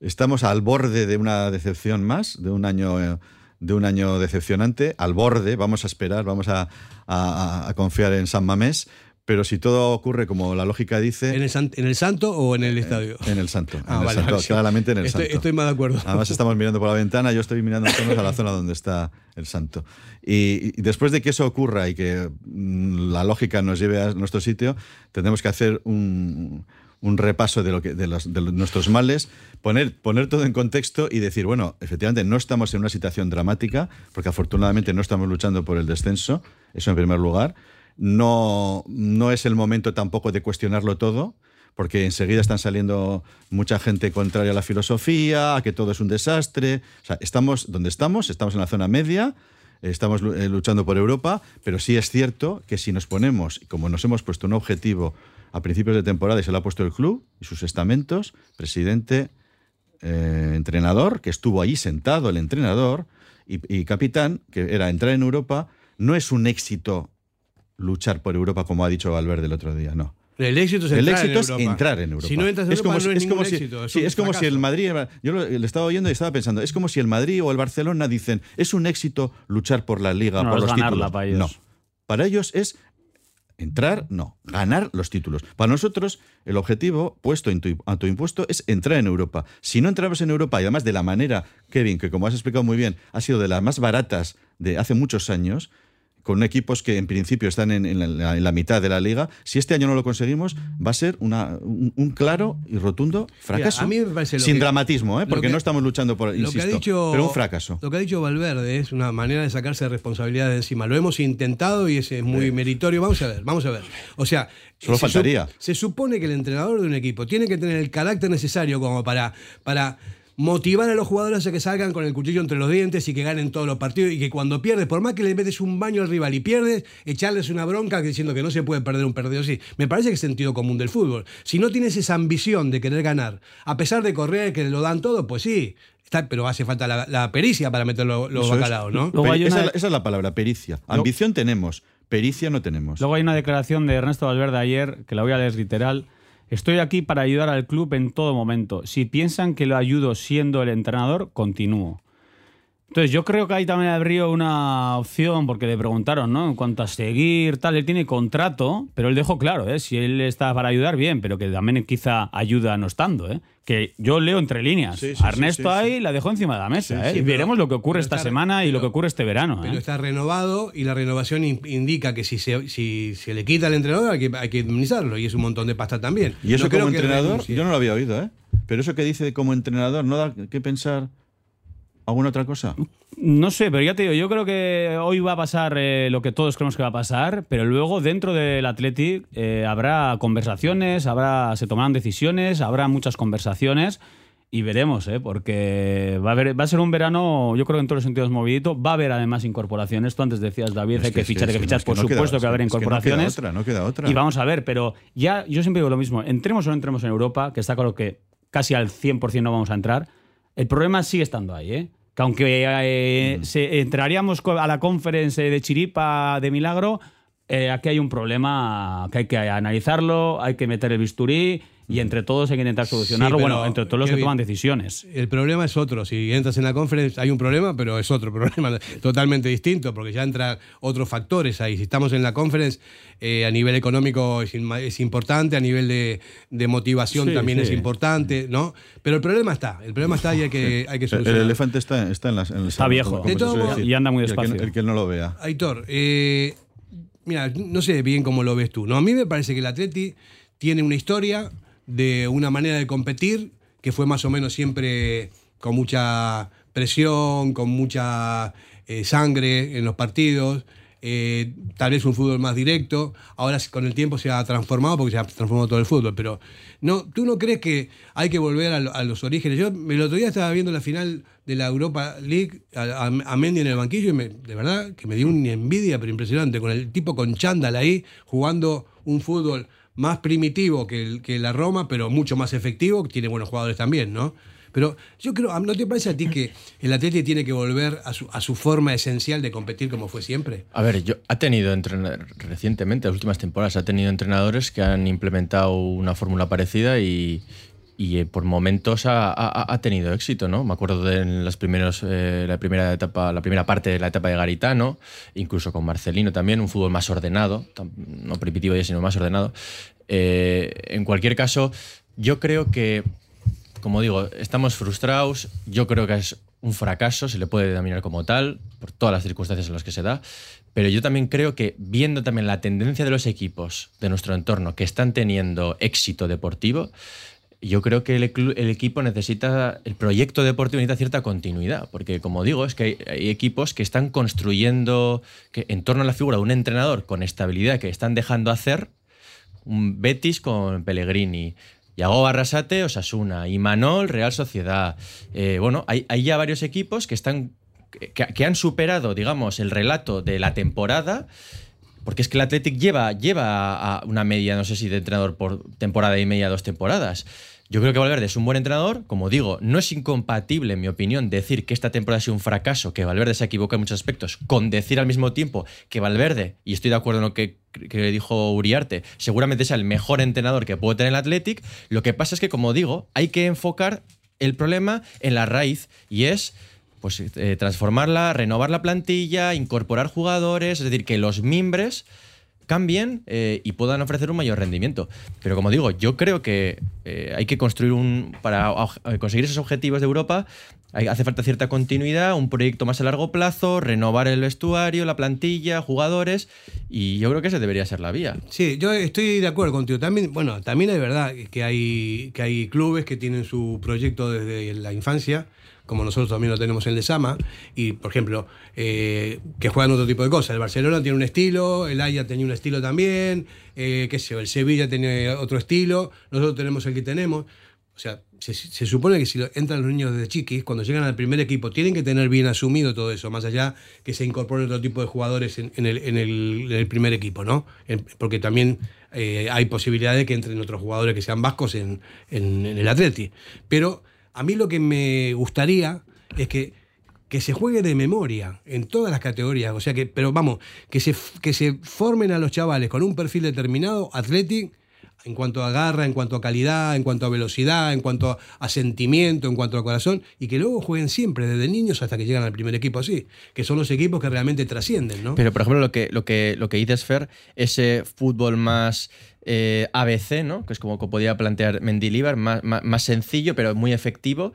estamos al borde de una decepción más, de un año. eh, de un año decepcionante, al borde, vamos a esperar, vamos a, a- a confiar en San Mamés, pero si todo ocurre como la lógica dice...
¿En el, san- en el Santo o en el estadio?
En el Santo, en
Ah,
el
vale,
Santo,
vale, sí.
claramente en el
Estoy-
Santo.
estoy más de acuerdo.
Además estamos mirando por la ventana, yo estoy mirando a la zona donde está el Santo. Y, y después de que eso ocurra y que mm, la lógica nos lleve a nuestro sitio, tendremos que hacer un, un repaso de, lo de, nuestros males, poner, poner todo en contexto y decir, bueno, efectivamente no estamos en una situación dramática, porque afortunadamente no estamos luchando por el descenso, eso en primer lugar. No, no es el momento tampoco de cuestionarlo todo, porque enseguida están saliendo mucha gente contraria a la filosofía, a que todo es un desastre. Estamos donde estamos, estamos en la zona media, estamos eh, luchando por Europa, pero sí es cierto que si nos ponemos, como nos hemos puesto un objetivo a principios de temporada y se lo ha puesto el club y sus estamentos, presidente, eh, entrenador, que estuvo allí sentado el entrenador y, y capitán, que era entrar en Europa, no es un éxito luchar por Europa como ha dicho Valverde el otro día, no.
El éxito es
El
entrar
éxito
en
es
Europa.
entrar en Europa.
Si no entras en
es
Europa,
como,
no es,
es como si,
éxito. es
sí,
un
es como si el. Madrid. Yo lo- le estaba oyendo y estaba pensando, es como si el Madrid o el Barcelona dicen, es un éxito luchar por la liga,
No,
por
es
los
ganarla
títulos.
para ellos.
No. Para ellos es entrar, no, ganar los títulos. Para nosotros, el objetivo puesto en tu, a tu impuesto es entrar en Europa. Si no entramos en Europa, y además de la manera, Kevin, que como has explicado muy bien, ha sido de las más baratas de hace muchos años, con equipos que en principio están en, en la, en la mitad de la liga, si este año no lo conseguimos, va a ser una- un, un claro y rotundo fracaso.
a mí me parece
Sin
que-
dramatismo, ¿eh? porque
que-
no estamos luchando por,
Lo que, ha
insisto,
dicho,
pero un fracaso.
lo que ha dicho Valverde es una manera de sacarse responsabilidad de encima. Lo hemos intentado y es eh, muy meritorio. Vamos a ver, vamos a ver. O sea,
Solo
se su-
faltaría.
Se supone que el entrenador de un equipo tiene que tener el carácter necesario como para, para motivar a los jugadores a que salgan con el cuchillo entre los dientes y que ganen todos los partidos y que cuando pierdes, por más que le metes un baño al rival y pierdes, echarles una bronca diciendo que no se puede perder un partido así. Me parece que es sentido común del fútbol. Si no tienes esa ambición de querer ganar, a pesar de correr, que lo dan todo, pues sí. Está, pero hace falta la, la pericia para meter los, bacalaos, ¿no?
Luego hay
Peri- esa, es la- esa es la palabra, pericia. Ambición tenemos, pericia no tenemos.
Luego hay una declaración de Ernesto Valverde ayer, que la voy a leer literal. Estoy aquí para ayudar al club en todo momento. Si piensan que lo ayudo siendo el entrenador, continúo. Entonces yo creo que ahí también habría una opción, porque le preguntaron, ¿no? En cuanto a seguir, tal, él tiene contrato, pero él dejó claro, ¿eh? Si él está para ayudar, bien, pero que también quizá ayuda no estando, ¿eh? Que yo leo entre líneas.
Sí,
Ernesto
sí, sí,
ahí la dejó encima de la mesa,
Sí,
¿eh?
sí,
y
pero-
veremos lo que ocurre
pero
esta semana y lo que ocurre este verano,
Pero
¿eh?
está renovado y la renovación in- indica que si se, si se le quita al entrenador hay que, hay que indemnizarlo y es un montón de pasta también.
Y eso
No
como entrenador, yo no lo había oído, ¿eh? Pero eso que dice como entrenador, ¿no da que pensar alguna otra cosa?
No sé, pero ya te digo, yo creo que hoy va a pasar eh, lo que todos creemos que va a pasar, pero luego dentro del Athletic eh, habrá conversaciones, habrá se tomarán decisiones, habrá muchas conversaciones y veremos, ¿eh? porque va a, haber, va a ser un verano, yo creo que en todos los sentidos movidito, va a haber además incorporaciones. Tú antes decías, David, hay que, fichar, hay que fichar, por supuesto que va a haber
es que no queda
incorporaciones.
otra, no queda otra.
Y vamos a ver, pero ya yo siempre digo lo mismo, entremos o no entremos en Europa, que está claro que casi al 100% no vamos a entrar, el problema sigue estando ahí, ¿eh? Que aunque eh, se, entraríamos a la conference de Chiripa de Milagro, eh, aquí hay un problema que hay que analizarlo, hay que meter el bisturí y entre todos hay que intentar solucionarlo,
Sí,
bueno, entre todos los que toman decisiones.
El problema es otro. Si entras en la conference hay un problema, pero es otro (laughs) problema totalmente distinto, porque ya entran otros factores ahí. Si estamos en la conference, eh, a nivel económico es, es importante, a nivel de, de motivación
Sí,
también
sí.
es importante, ¿no? Pero el problema está, el problema está y hay que, hay que
El,
solucionarlo.
elefante está, está en, las, en el
Está
salón,
viejo.
De
y anda muy
el que
despacio.
El que no lo vea.
Aitor, eh, mira, no sé bien cómo lo ves tú. No, a mí me parece que el Atleti tiene una historia de una manera de competir que fue más o menos siempre con mucha presión, con mucha eh, sangre en los partidos. eh, tal vez un fútbol más directo. Ahora con el tiempo se ha transformado porque se ha transformado todo el fútbol. Pero no, ¿tú no crees que hay que volver a, lo- a los orígenes? Yo el otro día estaba viendo la final de la Europa League a Mendy en el banquillo y me- de verdad que me dio una envidia pero impresionante con el tipo con chándal ahí jugando un fútbol más primitivo que, el- que la Roma pero mucho más efectivo tiene buenos jugadores también ¿no? pero yo creo ¿no te parece a ti que el Atleti tiene que volver a su, a su forma esencial de competir como fue siempre?
A ver, yo, ha tenido recientemente, las últimas temporadas, ha tenido entrenadores que han implementado una fórmula parecida y, y, eh, por momentos ha, ha- tenido éxito, ¿no? Me acuerdo de en eh, la primera etapa, la primera parte de la etapa de Garitano, incluso con Marcelino también, un fútbol más ordenado, no primitivo ya, sino más ordenado. Eh, en cualquier caso, yo creo que como digo, estamos frustrados. Yo creo que es un fracaso, se le puede denominar como tal, por todas las circunstancias en las que se da. Pero yo también creo que, viendo también la tendencia de los equipos de nuestro entorno que están teniendo éxito deportivo, yo creo que el, equipo necesita, el proyecto deportivo necesita cierta continuidad, porque como digo, es que hay, equipos que están construyendo en torno a la figura de un entrenador con estabilidad que están dejando hacer, un Betis con Pellegrini, Yago Barrasate, Osasuna, y Manol, Real Sociedad. Eh, bueno, hay, ya varios equipos que están que han superado, digamos, el relato de la temporada. Porque es que el Athletic lleva, lleva a una media, no sé si de entrenador por temporada y media, dos temporadas. Yo creo que Valverde es un buen entrenador. Como digo, no es incompatible, en mi opinión, decir que esta temporada ha sido un fracaso, que Valverde se equivoca en muchos aspectos, con decir al mismo tiempo que Valverde, y estoy de acuerdo en lo que, que dijo Uriarte, seguramente sea el mejor entrenador que puede tener el Athletic. Lo que pasa es que, como digo, hay que enfocar el problema en la raíz y es pues eh, transformarla, renovar la plantilla, incorporar jugadores, es decir, que los mimbres cambien eh, y puedan ofrecer un mayor rendimiento. Pero como digo, yo creo que eh, hay que construir un. Para conseguir esos objetivos de Europa, hace falta cierta continuidad, un proyecto más a largo plazo, renovar el vestuario, la plantilla, jugadores, y yo creo que esa debería ser la vía.
Sí, yo estoy de acuerdo contigo. También, bueno, también es verdad que hay, que hay clubes que tienen su proyecto desde la infancia, como nosotros también lo tenemos en Lesama, y por ejemplo, eh, que juegan otro tipo de cosas. El Barcelona tiene un estilo, el Haya tenía un estilo también, eh, qué sé el Sevilla tiene otro estilo, nosotros tenemos el que tenemos. O sea, se, supone que si entran los niños desde chiquis, cuando llegan al primer equipo, tienen que tener bien asumido todo eso, más allá que se incorporen otro tipo de jugadores en, el, primer equipo, ¿no? Porque también eh, hay posibilidad de que entren otros jugadores que sean vascos en el Atleti. Pero a mí lo que me gustaría es que, que se juegue de memoria en todas las categorías. O sea que, pero vamos, que se, que se formen a los chavales con un perfil determinado, Athletic, en cuanto a garra, en cuanto a calidad, en cuanto a velocidad, en cuanto a sentimiento, en cuanto a corazón, y que luego jueguen siempre, desde niños hasta que llegan al primer equipo así, que son los equipos que realmente trascienden, ¿no?
Pero, por ejemplo, lo que, lo que, lo que dices, Fer, ese fútbol más eh, ABC, ¿no? que es como que podía plantear Mendilibar, más, más, más sencillo, pero muy efectivo.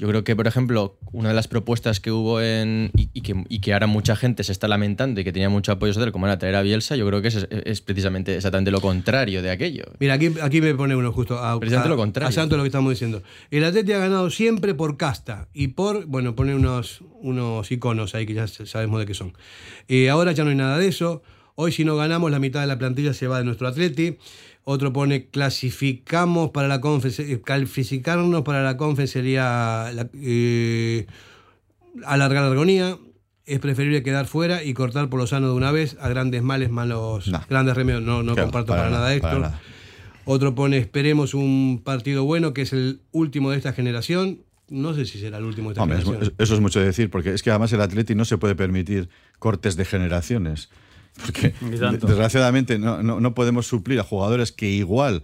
Yo creo que, por ejemplo, una de las propuestas que hubo en. y, y que, y que ahora mucha gente se está lamentando y que tenía mucho apoyo social, como era traer a Bielsa, yo creo que es, es precisamente exactamente lo contrario de aquello.
Mira, aquí, aquí me pone uno justo a,
Precisamente
a-
lo contrario.
a Santo lo que estamos diciendo. El Atleti ha ganado siempre por casta y por, bueno, pone unos, unos iconos ahí que ya sabemos de qué son. Eh, ahora ya no hay nada de eso. Hoy si no ganamos la mitad de la plantilla se va de nuestro Atleti. Otro pone clasificamos para la conferencia, calificarnos para la conferencia sería la- eh, alargar la agonía. Es preferible quedar fuera y cortar por lo sano de una vez a grandes males, malos, grandes remedios. No, no
Claro,
comparto
para
para,
nada,
esto.
para nada.
Otro pone, esperemos un partido bueno, que es el último de esta generación. No sé si será el último de esta
Hombre, es-
generación.
eso es mucho decir, porque es que además el Atleti no se puede permitir cortes de generaciones. Porque desgraciadamente no, no- no podemos suplir a jugadores que igual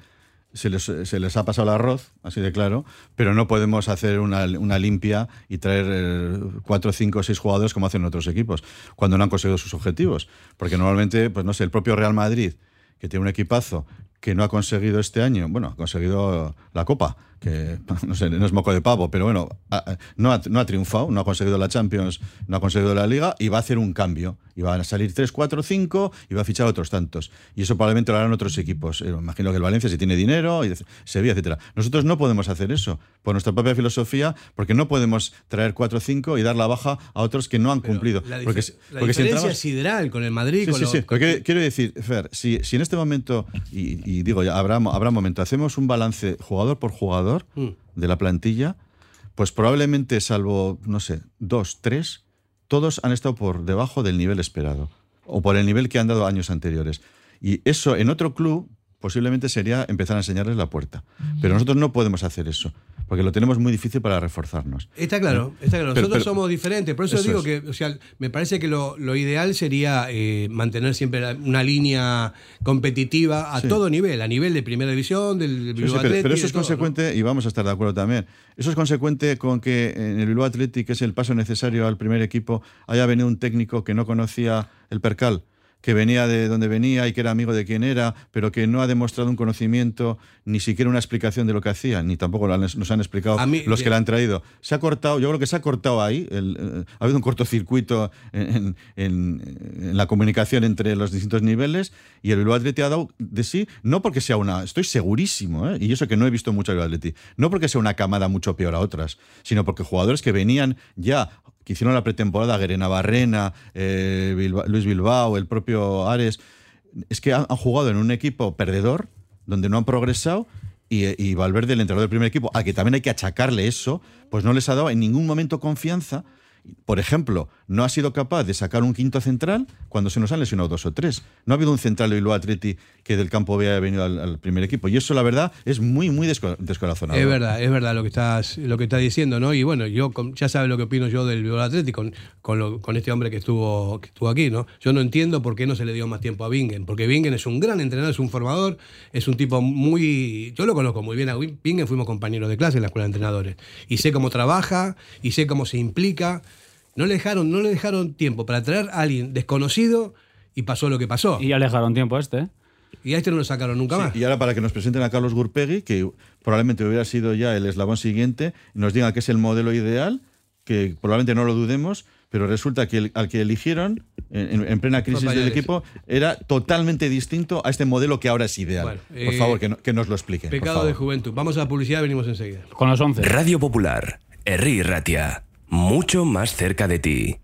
se les, se les ha pasado el arroz, así de claro, pero no podemos hacer una, una limpia y traer eh, cuatro, cinco, seis jugadores como hacen otros equipos, cuando no han conseguido sus objetivos. Porque normalmente, pues no sé, el propio Real Madrid, que tiene un equipazo que no ha conseguido este año, bueno, ha conseguido la Copa, que (laughs) no sé, no es moco de pavo, pero bueno, no, ha, no ha triunfado, no ha conseguido la Champions, no ha conseguido la Liga y va a hacer un cambio. Y van a salir 3, 4, 5 y va a fichar otros tantos. Y eso probablemente lo harán otros equipos. Eh, imagino que el Valencia si tiene dinero, y Sevilla, etcétera. Nosotros no podemos hacer eso por nuestra propia filosofía, porque no podemos traer 4 o 5 y dar la baja a otros que no han cumplido.
La,
porque,
dife- la
porque si
diferencia
entramos-
es sideral con el Madrid.
Sí,
con
sí, sí. Quiero decir, Fer, si, si en este momento, y, y digo, ya habrá, habrá momento, hacemos un balance jugador por jugador
Mm.
de la plantilla, pues probablemente, salvo, no sé, dos, tres, todos han estado por debajo del nivel esperado o por el nivel que han dado años anteriores. Y eso en otro club posiblemente sería empezar a enseñarles la puerta. Pero nosotros no podemos hacer eso, porque lo tenemos muy difícil para reforzarnos.
Está claro, está claro.
Pero-
Nosotros
pero-
somos diferentes. Por eso,
Eso
digo
es.
que, o sea, me parece que lo, lo ideal sería eh, mantener siempre la- una línea competitiva a
Sí.
todo nivel, a nivel de primera división, del
Sí,
Bilbao
sí, pero,
Athletic,
pero eso es
todo, ¿no?
consecuente, y vamos a estar de acuerdo también, eso es consecuente con que en el Bilbao Athletic, que es el paso necesario al primer equipo, haya venido un técnico que no conocía el percal, que venía de donde venía y que era amigo de quien era, pero que no ha demostrado un conocimiento, ni siquiera una explicación de lo que hacía, ni tampoco nos han explicado
mí-
los que la han traído. Se ha cortado, yo creo que se ha cortado ahí, el- eh, ha habido un cortocircuito en, en- en la comunicación entre los distintos niveles y el Bilbao Athletic ha dado de sí, no porque sea una, estoy segurísimo, ¿eh? y eso que no he visto mucho al Bilbao Athletic, no porque sea una camada mucho peor a otras, sino porque jugadores que venían ya que hicieron la pretemporada, Guerena Barrena, eh, Luis Bilbao, el propio Ares, es que han, han jugado en un equipo perdedor, donde no han progresado, y, y Valverde, el entrenador del primer equipo, a que también hay que achacarle eso, pues no les ha dado en ningún momento confianza. Por ejemplo, no ha sido capaz de sacar un quinto central cuando se nos han lesionado dos o tres. No ha habido un central de Bilbao Atleti que del campo haya venido al, primer equipo. Y eso, la verdad, es muy, muy desco- descorazonador.
Es verdad, es verdad lo que estás, lo que estás diciendo, ¿no? Y bueno, yo ya sabes lo que opino yo del Bilbao Athletic con, con, este hombre que estuvo, estuvo aquí, ¿no? Yo no entiendo por qué no se le dio más tiempo a Bingen, porque Bingen es un gran entrenador, es un formador, es un tipo muy. Yo lo conozco muy bien a Bingen, fuimos compañeros de clase en la escuela de entrenadores. Y sé cómo trabaja, y sé cómo se implica. No le dejaron, no le dejaron tiempo para traer a alguien desconocido y pasó lo que pasó.
Y ya le dejaron tiempo a este. ¿eh?
Y a este no lo sacaron nunca más.
Y ahora para que nos presenten a Carlos Gurpegui, que probablemente hubiera sido ya el eslabón siguiente, y nos diga que es el modelo ideal, que probablemente no lo dudemos, pero resulta que el- al que eligieron en, en plena crisis del equipo era totalmente distinto a este modelo que ahora es ideal.
Bueno,
por
eh,
favor, que, no- que nos lo explique. por
Pecado
favor.
de juventud. Vamos a la publicidad, venimos enseguida.
Con los 11.
Radio Popular, Herri Ratia, mucho más cerca de ti.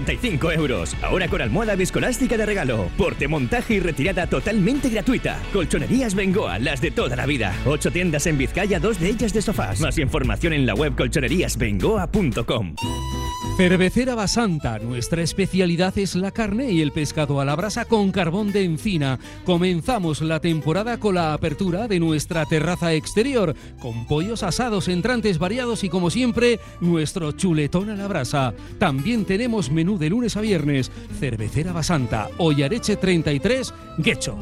395 euros. Ahora con almohada viscoelástica de regalo. Porte, montaje y retirada totalmente gratuita. Colchonerías Bengoa, las de toda la vida. Ocho tiendas en Vizcaya, dos de ellas de sofás. Más información en la web colchoneríasbengoa.com.
Cervecera Basanta, nuestra especialidad es la carne y el pescado a la brasa con carbón de encina. Comenzamos la temporada con la apertura de nuestra terraza exterior, con pollos asados, entrantes variados y como siempre, nuestro chuletón a la brasa. También tenemos menú de lunes a viernes. Cervecera Basanta, Ollareche 33, Guecho.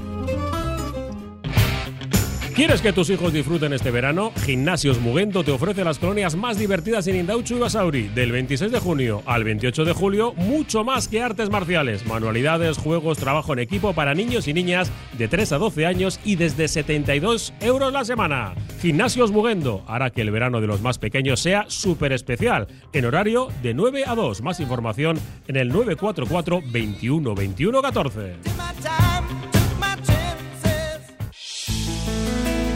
¿Quieres que tus hijos disfruten este verano? Gimnasios Mugendo te ofrece las colonias más divertidas en Indauchu y Basauri. Del 26 de junio al 28 de julio, mucho más que artes marciales, manualidades, juegos, trabajo en equipo para niños y niñas de 3 a 12 años y desde 72 euros la semana. Gimnasios Mugendo hará que el verano de los más pequeños sea súper especial, en horario de 9 a 2. Más información en el 944 21 21 14.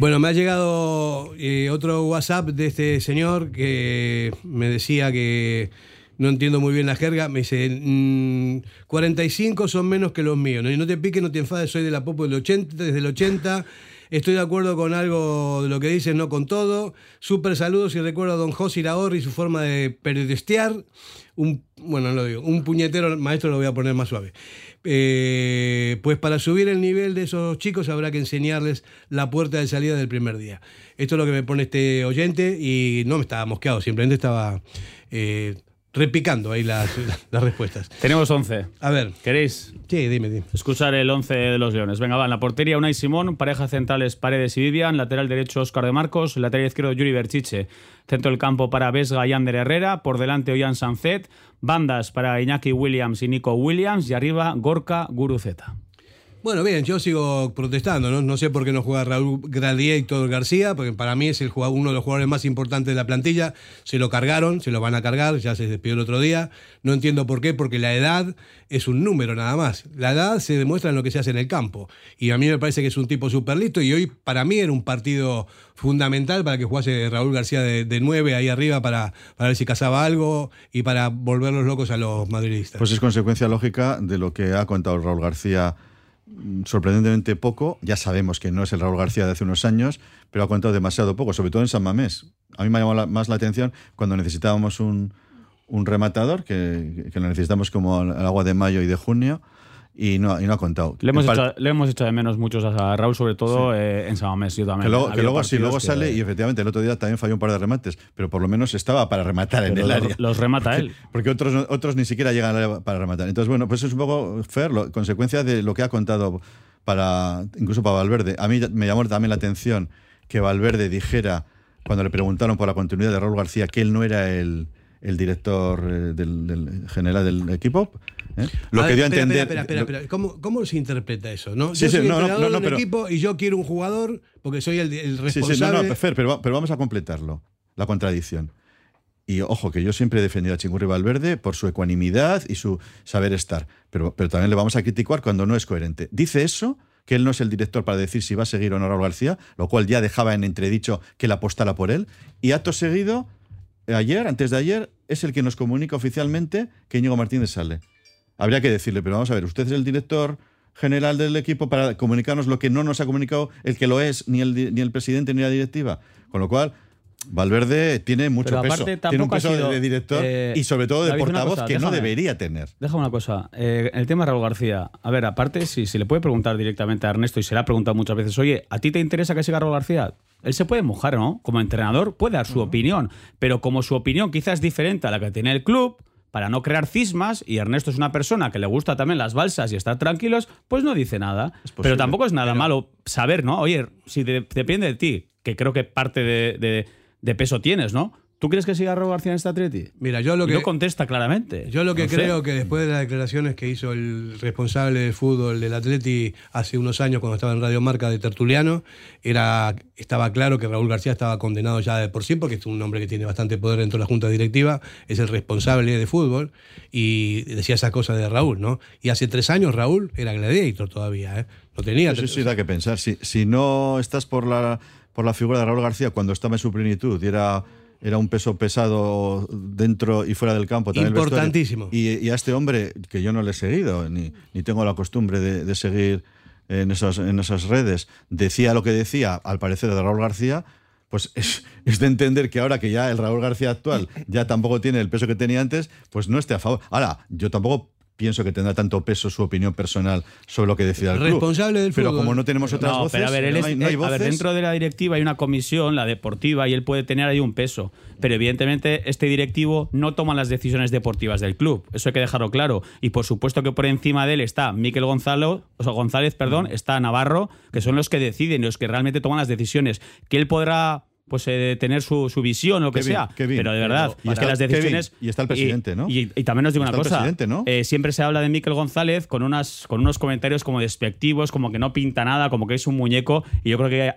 Bueno, me ha llegado eh, otro WhatsApp de este señor que me decía que no entiendo muy bien la jerga. Me dice, mm, 45 son menos que los míos. ¿no? No te piques, no te enfades, soy de la Popo del 80, desde el 80. Estoy de acuerdo con algo de lo que dices, no con todo. Súper saludos y recuerdo a don José Iraorri y su forma de periodistear. Un, bueno, no lo digo, un puñetero maestro lo voy a poner más suave. Eh, pues para subir el nivel de esos chicos habrá que enseñarles la puerta de salida del primer día. Esto es lo que me pone este oyente y no me estaba mosqueado, simplemente estaba eh, repicando ahí las, (laughs) las respuestas.
Tenemos 11.
A ver.
¿Queréis?
Sí, dime, dime.
Escuchar el 11 de los Leones. Venga, va. En la portería, Unai Simón. Pareja centrales, Paredes y Vivian. Lateral derecho, Oscar de Marcos. Lateral izquierdo, Yuri Berchiche. Centro del campo para Vesga y Ander Herrera. Por delante, Ollán Sanzet. Bandas para Iñaki Williams y Nico Williams. Y arriba, Gorka Guruzeta.
Bueno, bien, yo sigo protestando, ¿no? No sé por qué no juega Raúl Gladiator García, porque para mí es el uno de los jugadores más importantes de la plantilla. Se lo cargaron, se lo van a cargar, ya se despidió el otro día. No entiendo por qué, porque la edad es un número nada más. La edad se demuestra en lo que se hace en el campo. Y a mí me parece que es un tipo súper listo y hoy para mí era un partido fundamental para que jugase Raúl García de, de 9 ahí arriba para, para ver si cazaba algo y para volverlos locos a los madridistas.
Pues es consecuencia lógica de lo que ha contado Raúl García sorprendentemente poco. Ya sabemos que no es el Raúl García de hace unos años, pero ha contado demasiado poco, sobre todo en San Mamés. A mí me ha llamado la- más la atención cuando necesitábamos un, rematador, que, que lo necesitamos como al agua de mayo y de junio, y no, y no ha contado.
Le hemos, hecho, le hemos hecho de menos muchos a Raúl, sobre todo eh, en San Mamés. Yo también.
Que luego, que luego sí,
partidos
luego
que-
sale y efectivamente el otro día también falló un par de remates, pero por lo menos estaba para rematar en el
los-
área.
los remata
Porque-
él.
Porque otros, otros ni siquiera llegan al área para rematar. Entonces, bueno, pues es un poco, Fer, lo- consecuencia de lo que ha contado para incluso para Valverde. A mí me llamó también la atención que Valverde dijera, cuando le preguntaron por la continuidad de Raúl García, que él no era el, el director eh, del, del general del equipo. ¿eh? Lo
A
que
ver,
dio a entender...
Espera, espera, espera, ¿Cómo, ¿Cómo se interpreta eso? ¿no?
Sí,
yo
sí,
soy
no, no, no,
un
pero-
equipo y yo quiero un jugador porque soy el, el responsable.
sí, no, no, Fer, pero, va- pero vamos a completarlo, la contradicción. Y ojo, que yo siempre he defendido a Chingurri Valverde por su ecuanimidad y su saber estar, pero, pero también le vamos a criticar cuando no es coherente. Dice eso, que él no es el director para decir si va a seguir o no Raúl García, lo cual ya dejaba en entredicho que la apostara por él, y acto seguido, ayer, antes de ayer, es el que nos comunica oficialmente que Íñigo Martínez sale. Habría que decirle, pero vamos a ver, usted es el director general del equipo para comunicarnos lo que no nos ha comunicado el que lo es, ni el, ni el presidente ni la directiva. Con lo cual, Valverde tiene mucho
Pero
peso. Tiene un peso de-
sido,
de director
eh,
y sobre todo de
David,
portavoz
cosa,
que no debería tener.
Déjame una cosa. Eh, el tema de Raúl García. A ver, aparte, si se le puede preguntar directamente a Ernesto y se le ha preguntado muchas veces, oye, ¿a ti te interesa que siga Raúl García? Él se puede mojar, ¿no? Como entrenador puede dar su opinión, pero como su opinión quizás es diferente a la que tiene el club, para no crear cismas, y Ernesto es una persona que le gusta también las balsas y estar tranquilos, pues no dice nada. Pero tampoco es nada malo saber, ¿no? Oye, si de- depende de ti, que creo que parte de, de- de peso tienes, ¿no? ¿Tú crees que siga Raúl García en este Atleti?
Mira, yo lo
Y
que
no contesta claramente.
Yo lo que
No sé.
creo que después de las declaraciones que hizo el responsable del fútbol del Atleti hace unos años cuando estaba en Radio Marca de Tertuliano, era, estaba claro que Raúl García estaba condenado ya de por sí, porque es un hombre que tiene bastante poder dentro de la Junta Directiva, es el responsable de fútbol, y decía esas cosas de Raúl, ¿no? Y hace tres años Raúl era gladiator todavía, ¿eh? No tenía...
Eso sí da que pensar. Si, si no estás por la, por la figura de Raúl García cuando estaba en su plenitud y era, era un peso pesado dentro y fuera del campo. también
Importantísimo.
Y, y a este hombre, que yo no le he seguido, ni, ni tengo la costumbre de, de seguir en, esos, en esas redes, decía lo que decía, al parecer, de Raúl García, pues es, es de entender que ahora que ya el Raúl García actual ya tampoco tiene el peso que tenía antes, pues no esté a favor. Ahora, yo tampoco pienso que tendrá tanto peso su opinión personal sobre lo que decida el club.
Responsable del
Pero
fútbol.
como no tenemos otras
no,
voces,
pero a ver, él
no
es-
hay, no hay
eh, a ver, dentro de la directiva hay una comisión, la deportiva, y él puede tener ahí un peso. Pero evidentemente este directivo no toma las decisiones deportivas del club. Eso hay que dejarlo claro. Y por supuesto que por encima de él está Miquel Gonzalo, o sea, González, perdón, está Navarro, que son los que deciden, los que realmente toman las decisiones. Que él podrá pues eh, tener su, su visión o lo que
Kevin,
sea.
Kevin.
pero de verdad, es
está-
que las decisiones.
Kevin, y está el presidente, ¿no?
Y, y también os digo
Está
una cosa. eh, siempre se habla de Miquel González con, unas, con unos comentarios como despectivos, como que no pinta nada, como que es un muñeco. Y yo creo que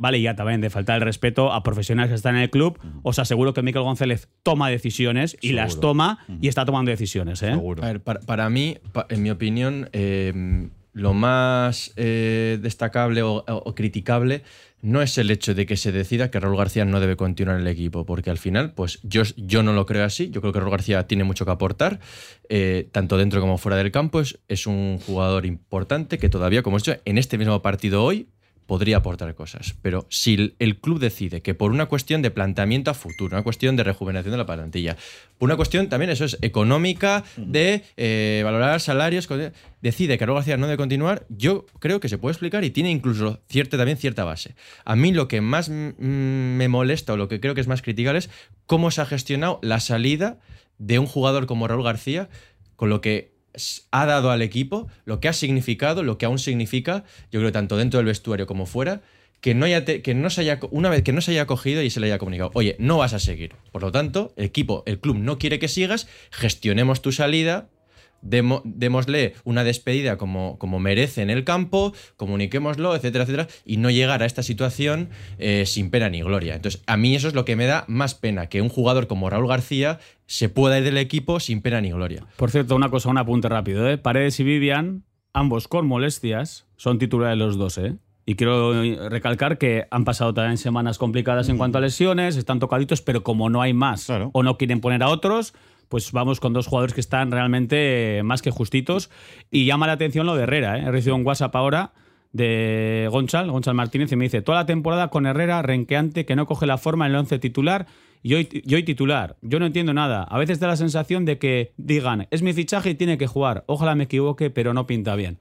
vale ya también de faltar el respeto a profesionales que están en el club. Os aseguro que Miquel González toma decisiones y las
Seguro.
toma y está tomando decisiones. ¿eh?
A ver, para, para mí, en mi opinión, eh, lo más eh, destacable o, o criticable no es el hecho de que se decida que Raúl García no debe continuar en el equipo, porque al final, pues yo, yo no lo creo así. Yo creo que Raúl García tiene mucho que aportar, eh, tanto dentro como fuera del campo. Es, es un jugador importante que todavía, como he dicho, en este mismo partido hoy podría aportar cosas. Pero si el- club decide que por una cuestión de planteamiento a futuro, una cuestión de rejuvenación de la plantilla, por una cuestión también, eso es económica, de eh, valorar salarios, decide que Raúl García no debe continuar, yo creo que se puede explicar y tiene incluso cierta, también cierta base. A mí lo que más me molesta o lo que creo que es más criticable es cómo se ha gestionado la salida de un jugador como Raúl García, con lo que ha dado al equipo, lo que ha significado, lo que aún significa, yo creo tanto dentro del vestuario como fuera, que no, haya que no se haya, una vez que no se haya cogido y se le haya comunicado, oye, no vas a seguir. Por lo tanto, el equipo, el club no quiere que sigas, gestionemos tu salida, demo- démosle una despedida como, como merece en el campo, comuniquémoslo, etcétera, etcétera, y no llegar a esta situación eh, sin pena ni gloria. Entonces, a mí eso es lo que me da más pena, que un jugador como Raúl García se pueda ir del equipo sin pena ni gloria.
Por cierto, una cosa, un apunte rápido. ¿eh? Paredes y Vivian, ambos con molestias, son titulares los dos. ¿eh? Y quiero recalcar que han pasado también semanas complicadas en cuanto a lesiones, están tocaditos, pero como no hay más o no quieren poner a otros, pues vamos con dos jugadores que están realmente eh, más que justitos. Y llama la atención lo de Herrera. ¿eh? He recibido un WhatsApp ahora de Gonchal, Gonchal Martínez, y me dice, toda la temporada con Herrera renqueante, que no coge la forma en el once titular, y hoy, titular. Yo no entiendo nada. A veces da la sensación de que digan, es mi fichaje y tiene que jugar. Ojalá me equivoque, pero no pinta bien.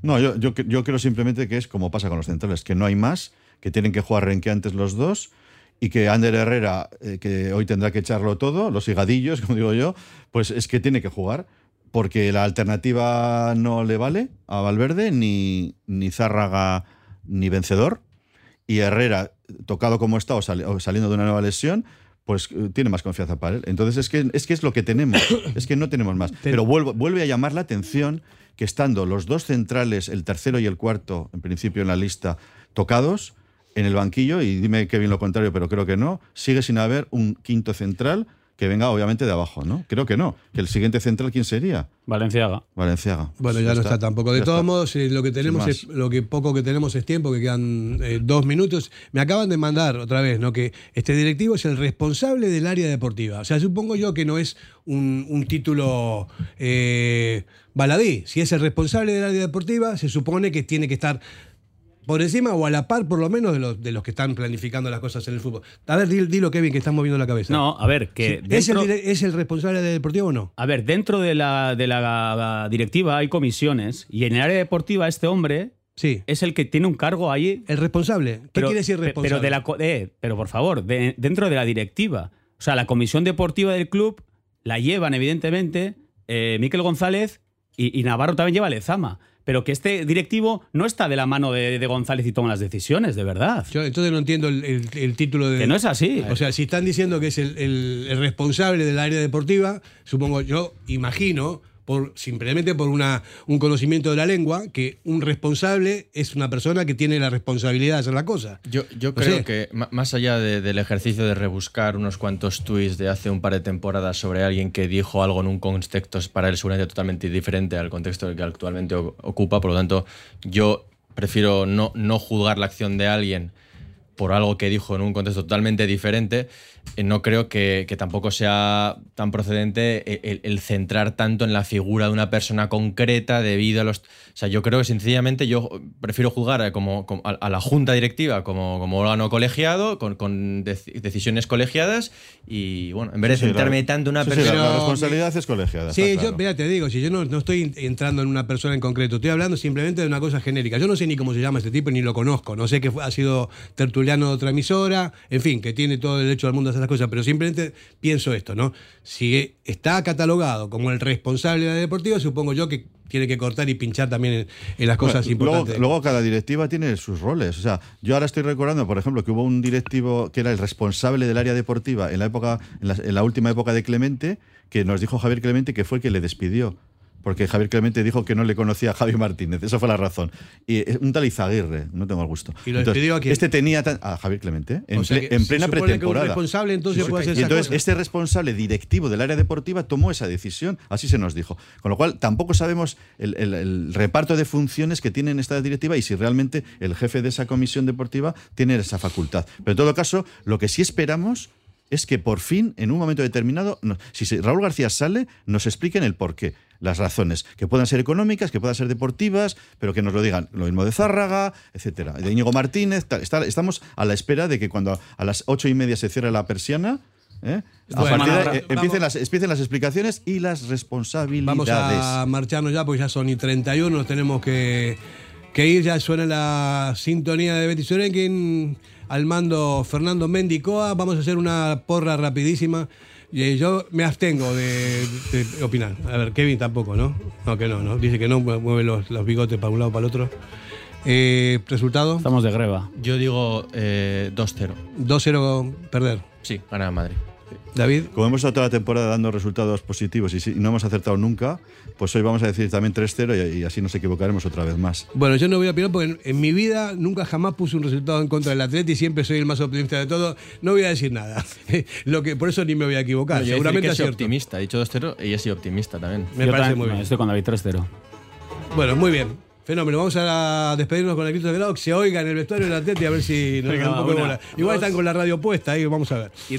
No, yo, yo, yo creo simplemente que es como pasa con los centrales, que no hay más, que tienen que jugar renqueantes los dos y que Ander Herrera, eh, que hoy tendrá que echarlo todo, los higadillos, (laughs) como digo yo, pues es que tiene que jugar, porque la alternativa no le vale a Valverde, ni, ni Zárraga, ni vencedor. Y Herrera, tocado como está o, sali- o saliendo de una nueva lesión, pues eh, tiene más confianza para él. Entonces es que es, que es lo que tenemos, es que no tenemos más. (coughs) Pero vuelvo- vuelve a llamar la atención que estando los dos centrales, el tercero y el cuarto, en principio en la lista, tocados en el banquillo, y dime que bien lo contrario, pero creo que no, sigue sin haber un quinto central que venga obviamente de abajo, ¿no? Creo que no. Que el siguiente central, ¿quién sería?
Valenciaga.
Valenciaga.
Bueno, ya, no está tampoco. De todos
está.
modos, eh, lo que tenemos es, lo que poco que tenemos es tiempo, que quedan eh, dos minutos. Me acaban de mandar otra vez, ¿no? Que este directivo es el responsable del área deportiva. O sea, supongo yo que no es un, un título eh, baladí. Si es el responsable del área deportiva, se supone que tiene que estar por encima o a la par, por lo menos, de los, de los que están planificando las cosas en el fútbol. A ver, dilo, Kevin, que están moviendo la cabeza.
No, a ver, que
Sí, ¿Es, el,
dentro-
¿Es el responsable del deportivo o no?
A ver, dentro de la, de la directiva hay comisiones y en el área deportiva este hombre
sí.
es el que tiene un cargo ahí.
¿El responsable? ¿Qué quiere decir responsable?
Pero, de la, eh, pero por favor, de- dentro de la directiva. O sea, la comisión deportiva del club la llevan, evidentemente, eh, Miquel González y, y Navarro también lleva Lezama. Pero que este directivo no está de la mano de, de González y toma las decisiones, de verdad.
Yo entonces no entiendo el, el- el título de.
Que no es así.
O sea, si están diciendo que es el, el- el responsable del área deportiva, supongo, yo imagino, por, simplemente por una, un conocimiento de la lengua, que un responsable es una persona que tiene la responsabilidad de hacer la cosa.
Yo, yo creo que más allá de- del ejercicio de rebuscar unos cuantos tweets de hace un par de temporadas sobre alguien que dijo algo en un contexto para él seguramente totalmente diferente al contexto que actualmente ocupa, por lo tanto yo prefiero no, no juzgar la acción de alguien por algo que dijo en un contexto totalmente diferente, no creo que, que tampoco sea tan procedente el, el- el centrar tanto en la figura de una persona concreta debido a los... O sea, yo creo que sencillamente yo prefiero jugar a, como, como- a, a la junta directiva como, como órgano colegiado, con, con dec- decisiones colegiadas y, bueno, en vez de
Sí, sí,
centrarme
la-
tanto en una
sí, sí,
persona...
la, la responsabilidad es colegiada.
Sí,
está
yo,
claro.
mira, te digo, si yo no, no estoy entrando en una persona en concreto, estoy hablando simplemente de una cosa genérica. Yo no sé ni cómo se llama este tipo, ni lo conozco. No sé que fue- ha sido tertuliano de otra emisora, en fin, que tiene todo el derecho del mundo a las cosas, pero simplemente pienso esto, ¿no? Si está catalogado como el responsable de la deportiva, supongo yo que tiene que cortar y pinchar también en, en las cosas
Bueno, luego,
importantes.
luego cada directiva tiene sus roles. O sea, yo ahora estoy recordando, por ejemplo, que hubo un directivo que era el responsable del área deportiva en la época, en la, en la última época de Clemente, que nos dijo Javier Clemente que fue el que le despidió. Porque Javier Clemente dijo que no le conocía a Javi Martínez. Esa fue la razón. Y eh, un tal Izaguirre, no tengo el gusto.
¿Y lo despidió a quién?
Este tenía tan- a Javier Clemente, ¿eh? en,
O sea
ple-
que
en
se
plena
supone que un
pretemporada.
responsable entonces puede hacer
y entonces este responsable directivo del área deportiva tomó esa decisión, así se nos dijo. Con lo cual, tampoco sabemos el, el- el reparto de funciones que tiene esta directiva y si realmente el jefe de esa comisión deportiva tiene esa facultad. Pero en todo caso, lo que sí esperamos es que por fin, en un momento determinado, si Raúl García sale, nos expliquen el porqué. Las razones, que puedan ser económicas, que puedan ser deportivas, pero que nos lo digan. Lo mismo de Zárraga, etcétera. De Íñigo Martínez. tal. Está- estamos a la espera de que cuando a las ocho y media se cierre la persiana, ¿eh? a
Bueno,
partir de- eh, empiecen, las, empiecen las explicaciones y las responsabilidades.
Vamos a marcharnos ya porque ya son y 31, nos tenemos que, que ir. Ya suena la sintonía de Betty Sorenkin al mando Fernando Mendicoa. Vamos a hacer una porra rapidísima. Y eh, yo me abstengo de, de opinar. A ver, Kevin tampoco, ¿no? No, que no, ¿no? Dice que no, mueve los, los bigotes para un lado para el otro. Eh, ¿Resultado?
Estamos de greba.
Yo digo eh, 2-0.
2-0 perder.
Sí, gana Madrid.
David.
Como hemos estado toda la temporada dando resultados positivos y, si- y no hemos acertado nunca, pues hoy vamos a decir también 3-0 y, y así nos equivocaremos otra vez más.
Bueno, yo no voy a opinar porque en, en mi vida nunca jamás puse un resultado en contra del Atleti y siempre soy el más optimista de todo. No voy a decir nada. (laughs) Lo que, por eso ni me voy a equivocar.
No, yo
Seguramente
soy optimista. He dicho 2-0 y he sido optimista también.
Me
Yo
parece
también-
muy bien.
Estoy con David 3-0.
Bueno, muy bien. Fenómeno. Vamos a despedirnos con el grito de grado que se oiga en el vestuario del Atleti a ver si nos
Venga,
dan un poco de bola. Igual
dos.
están con la radio puesta ahí, vamos a ver.
Y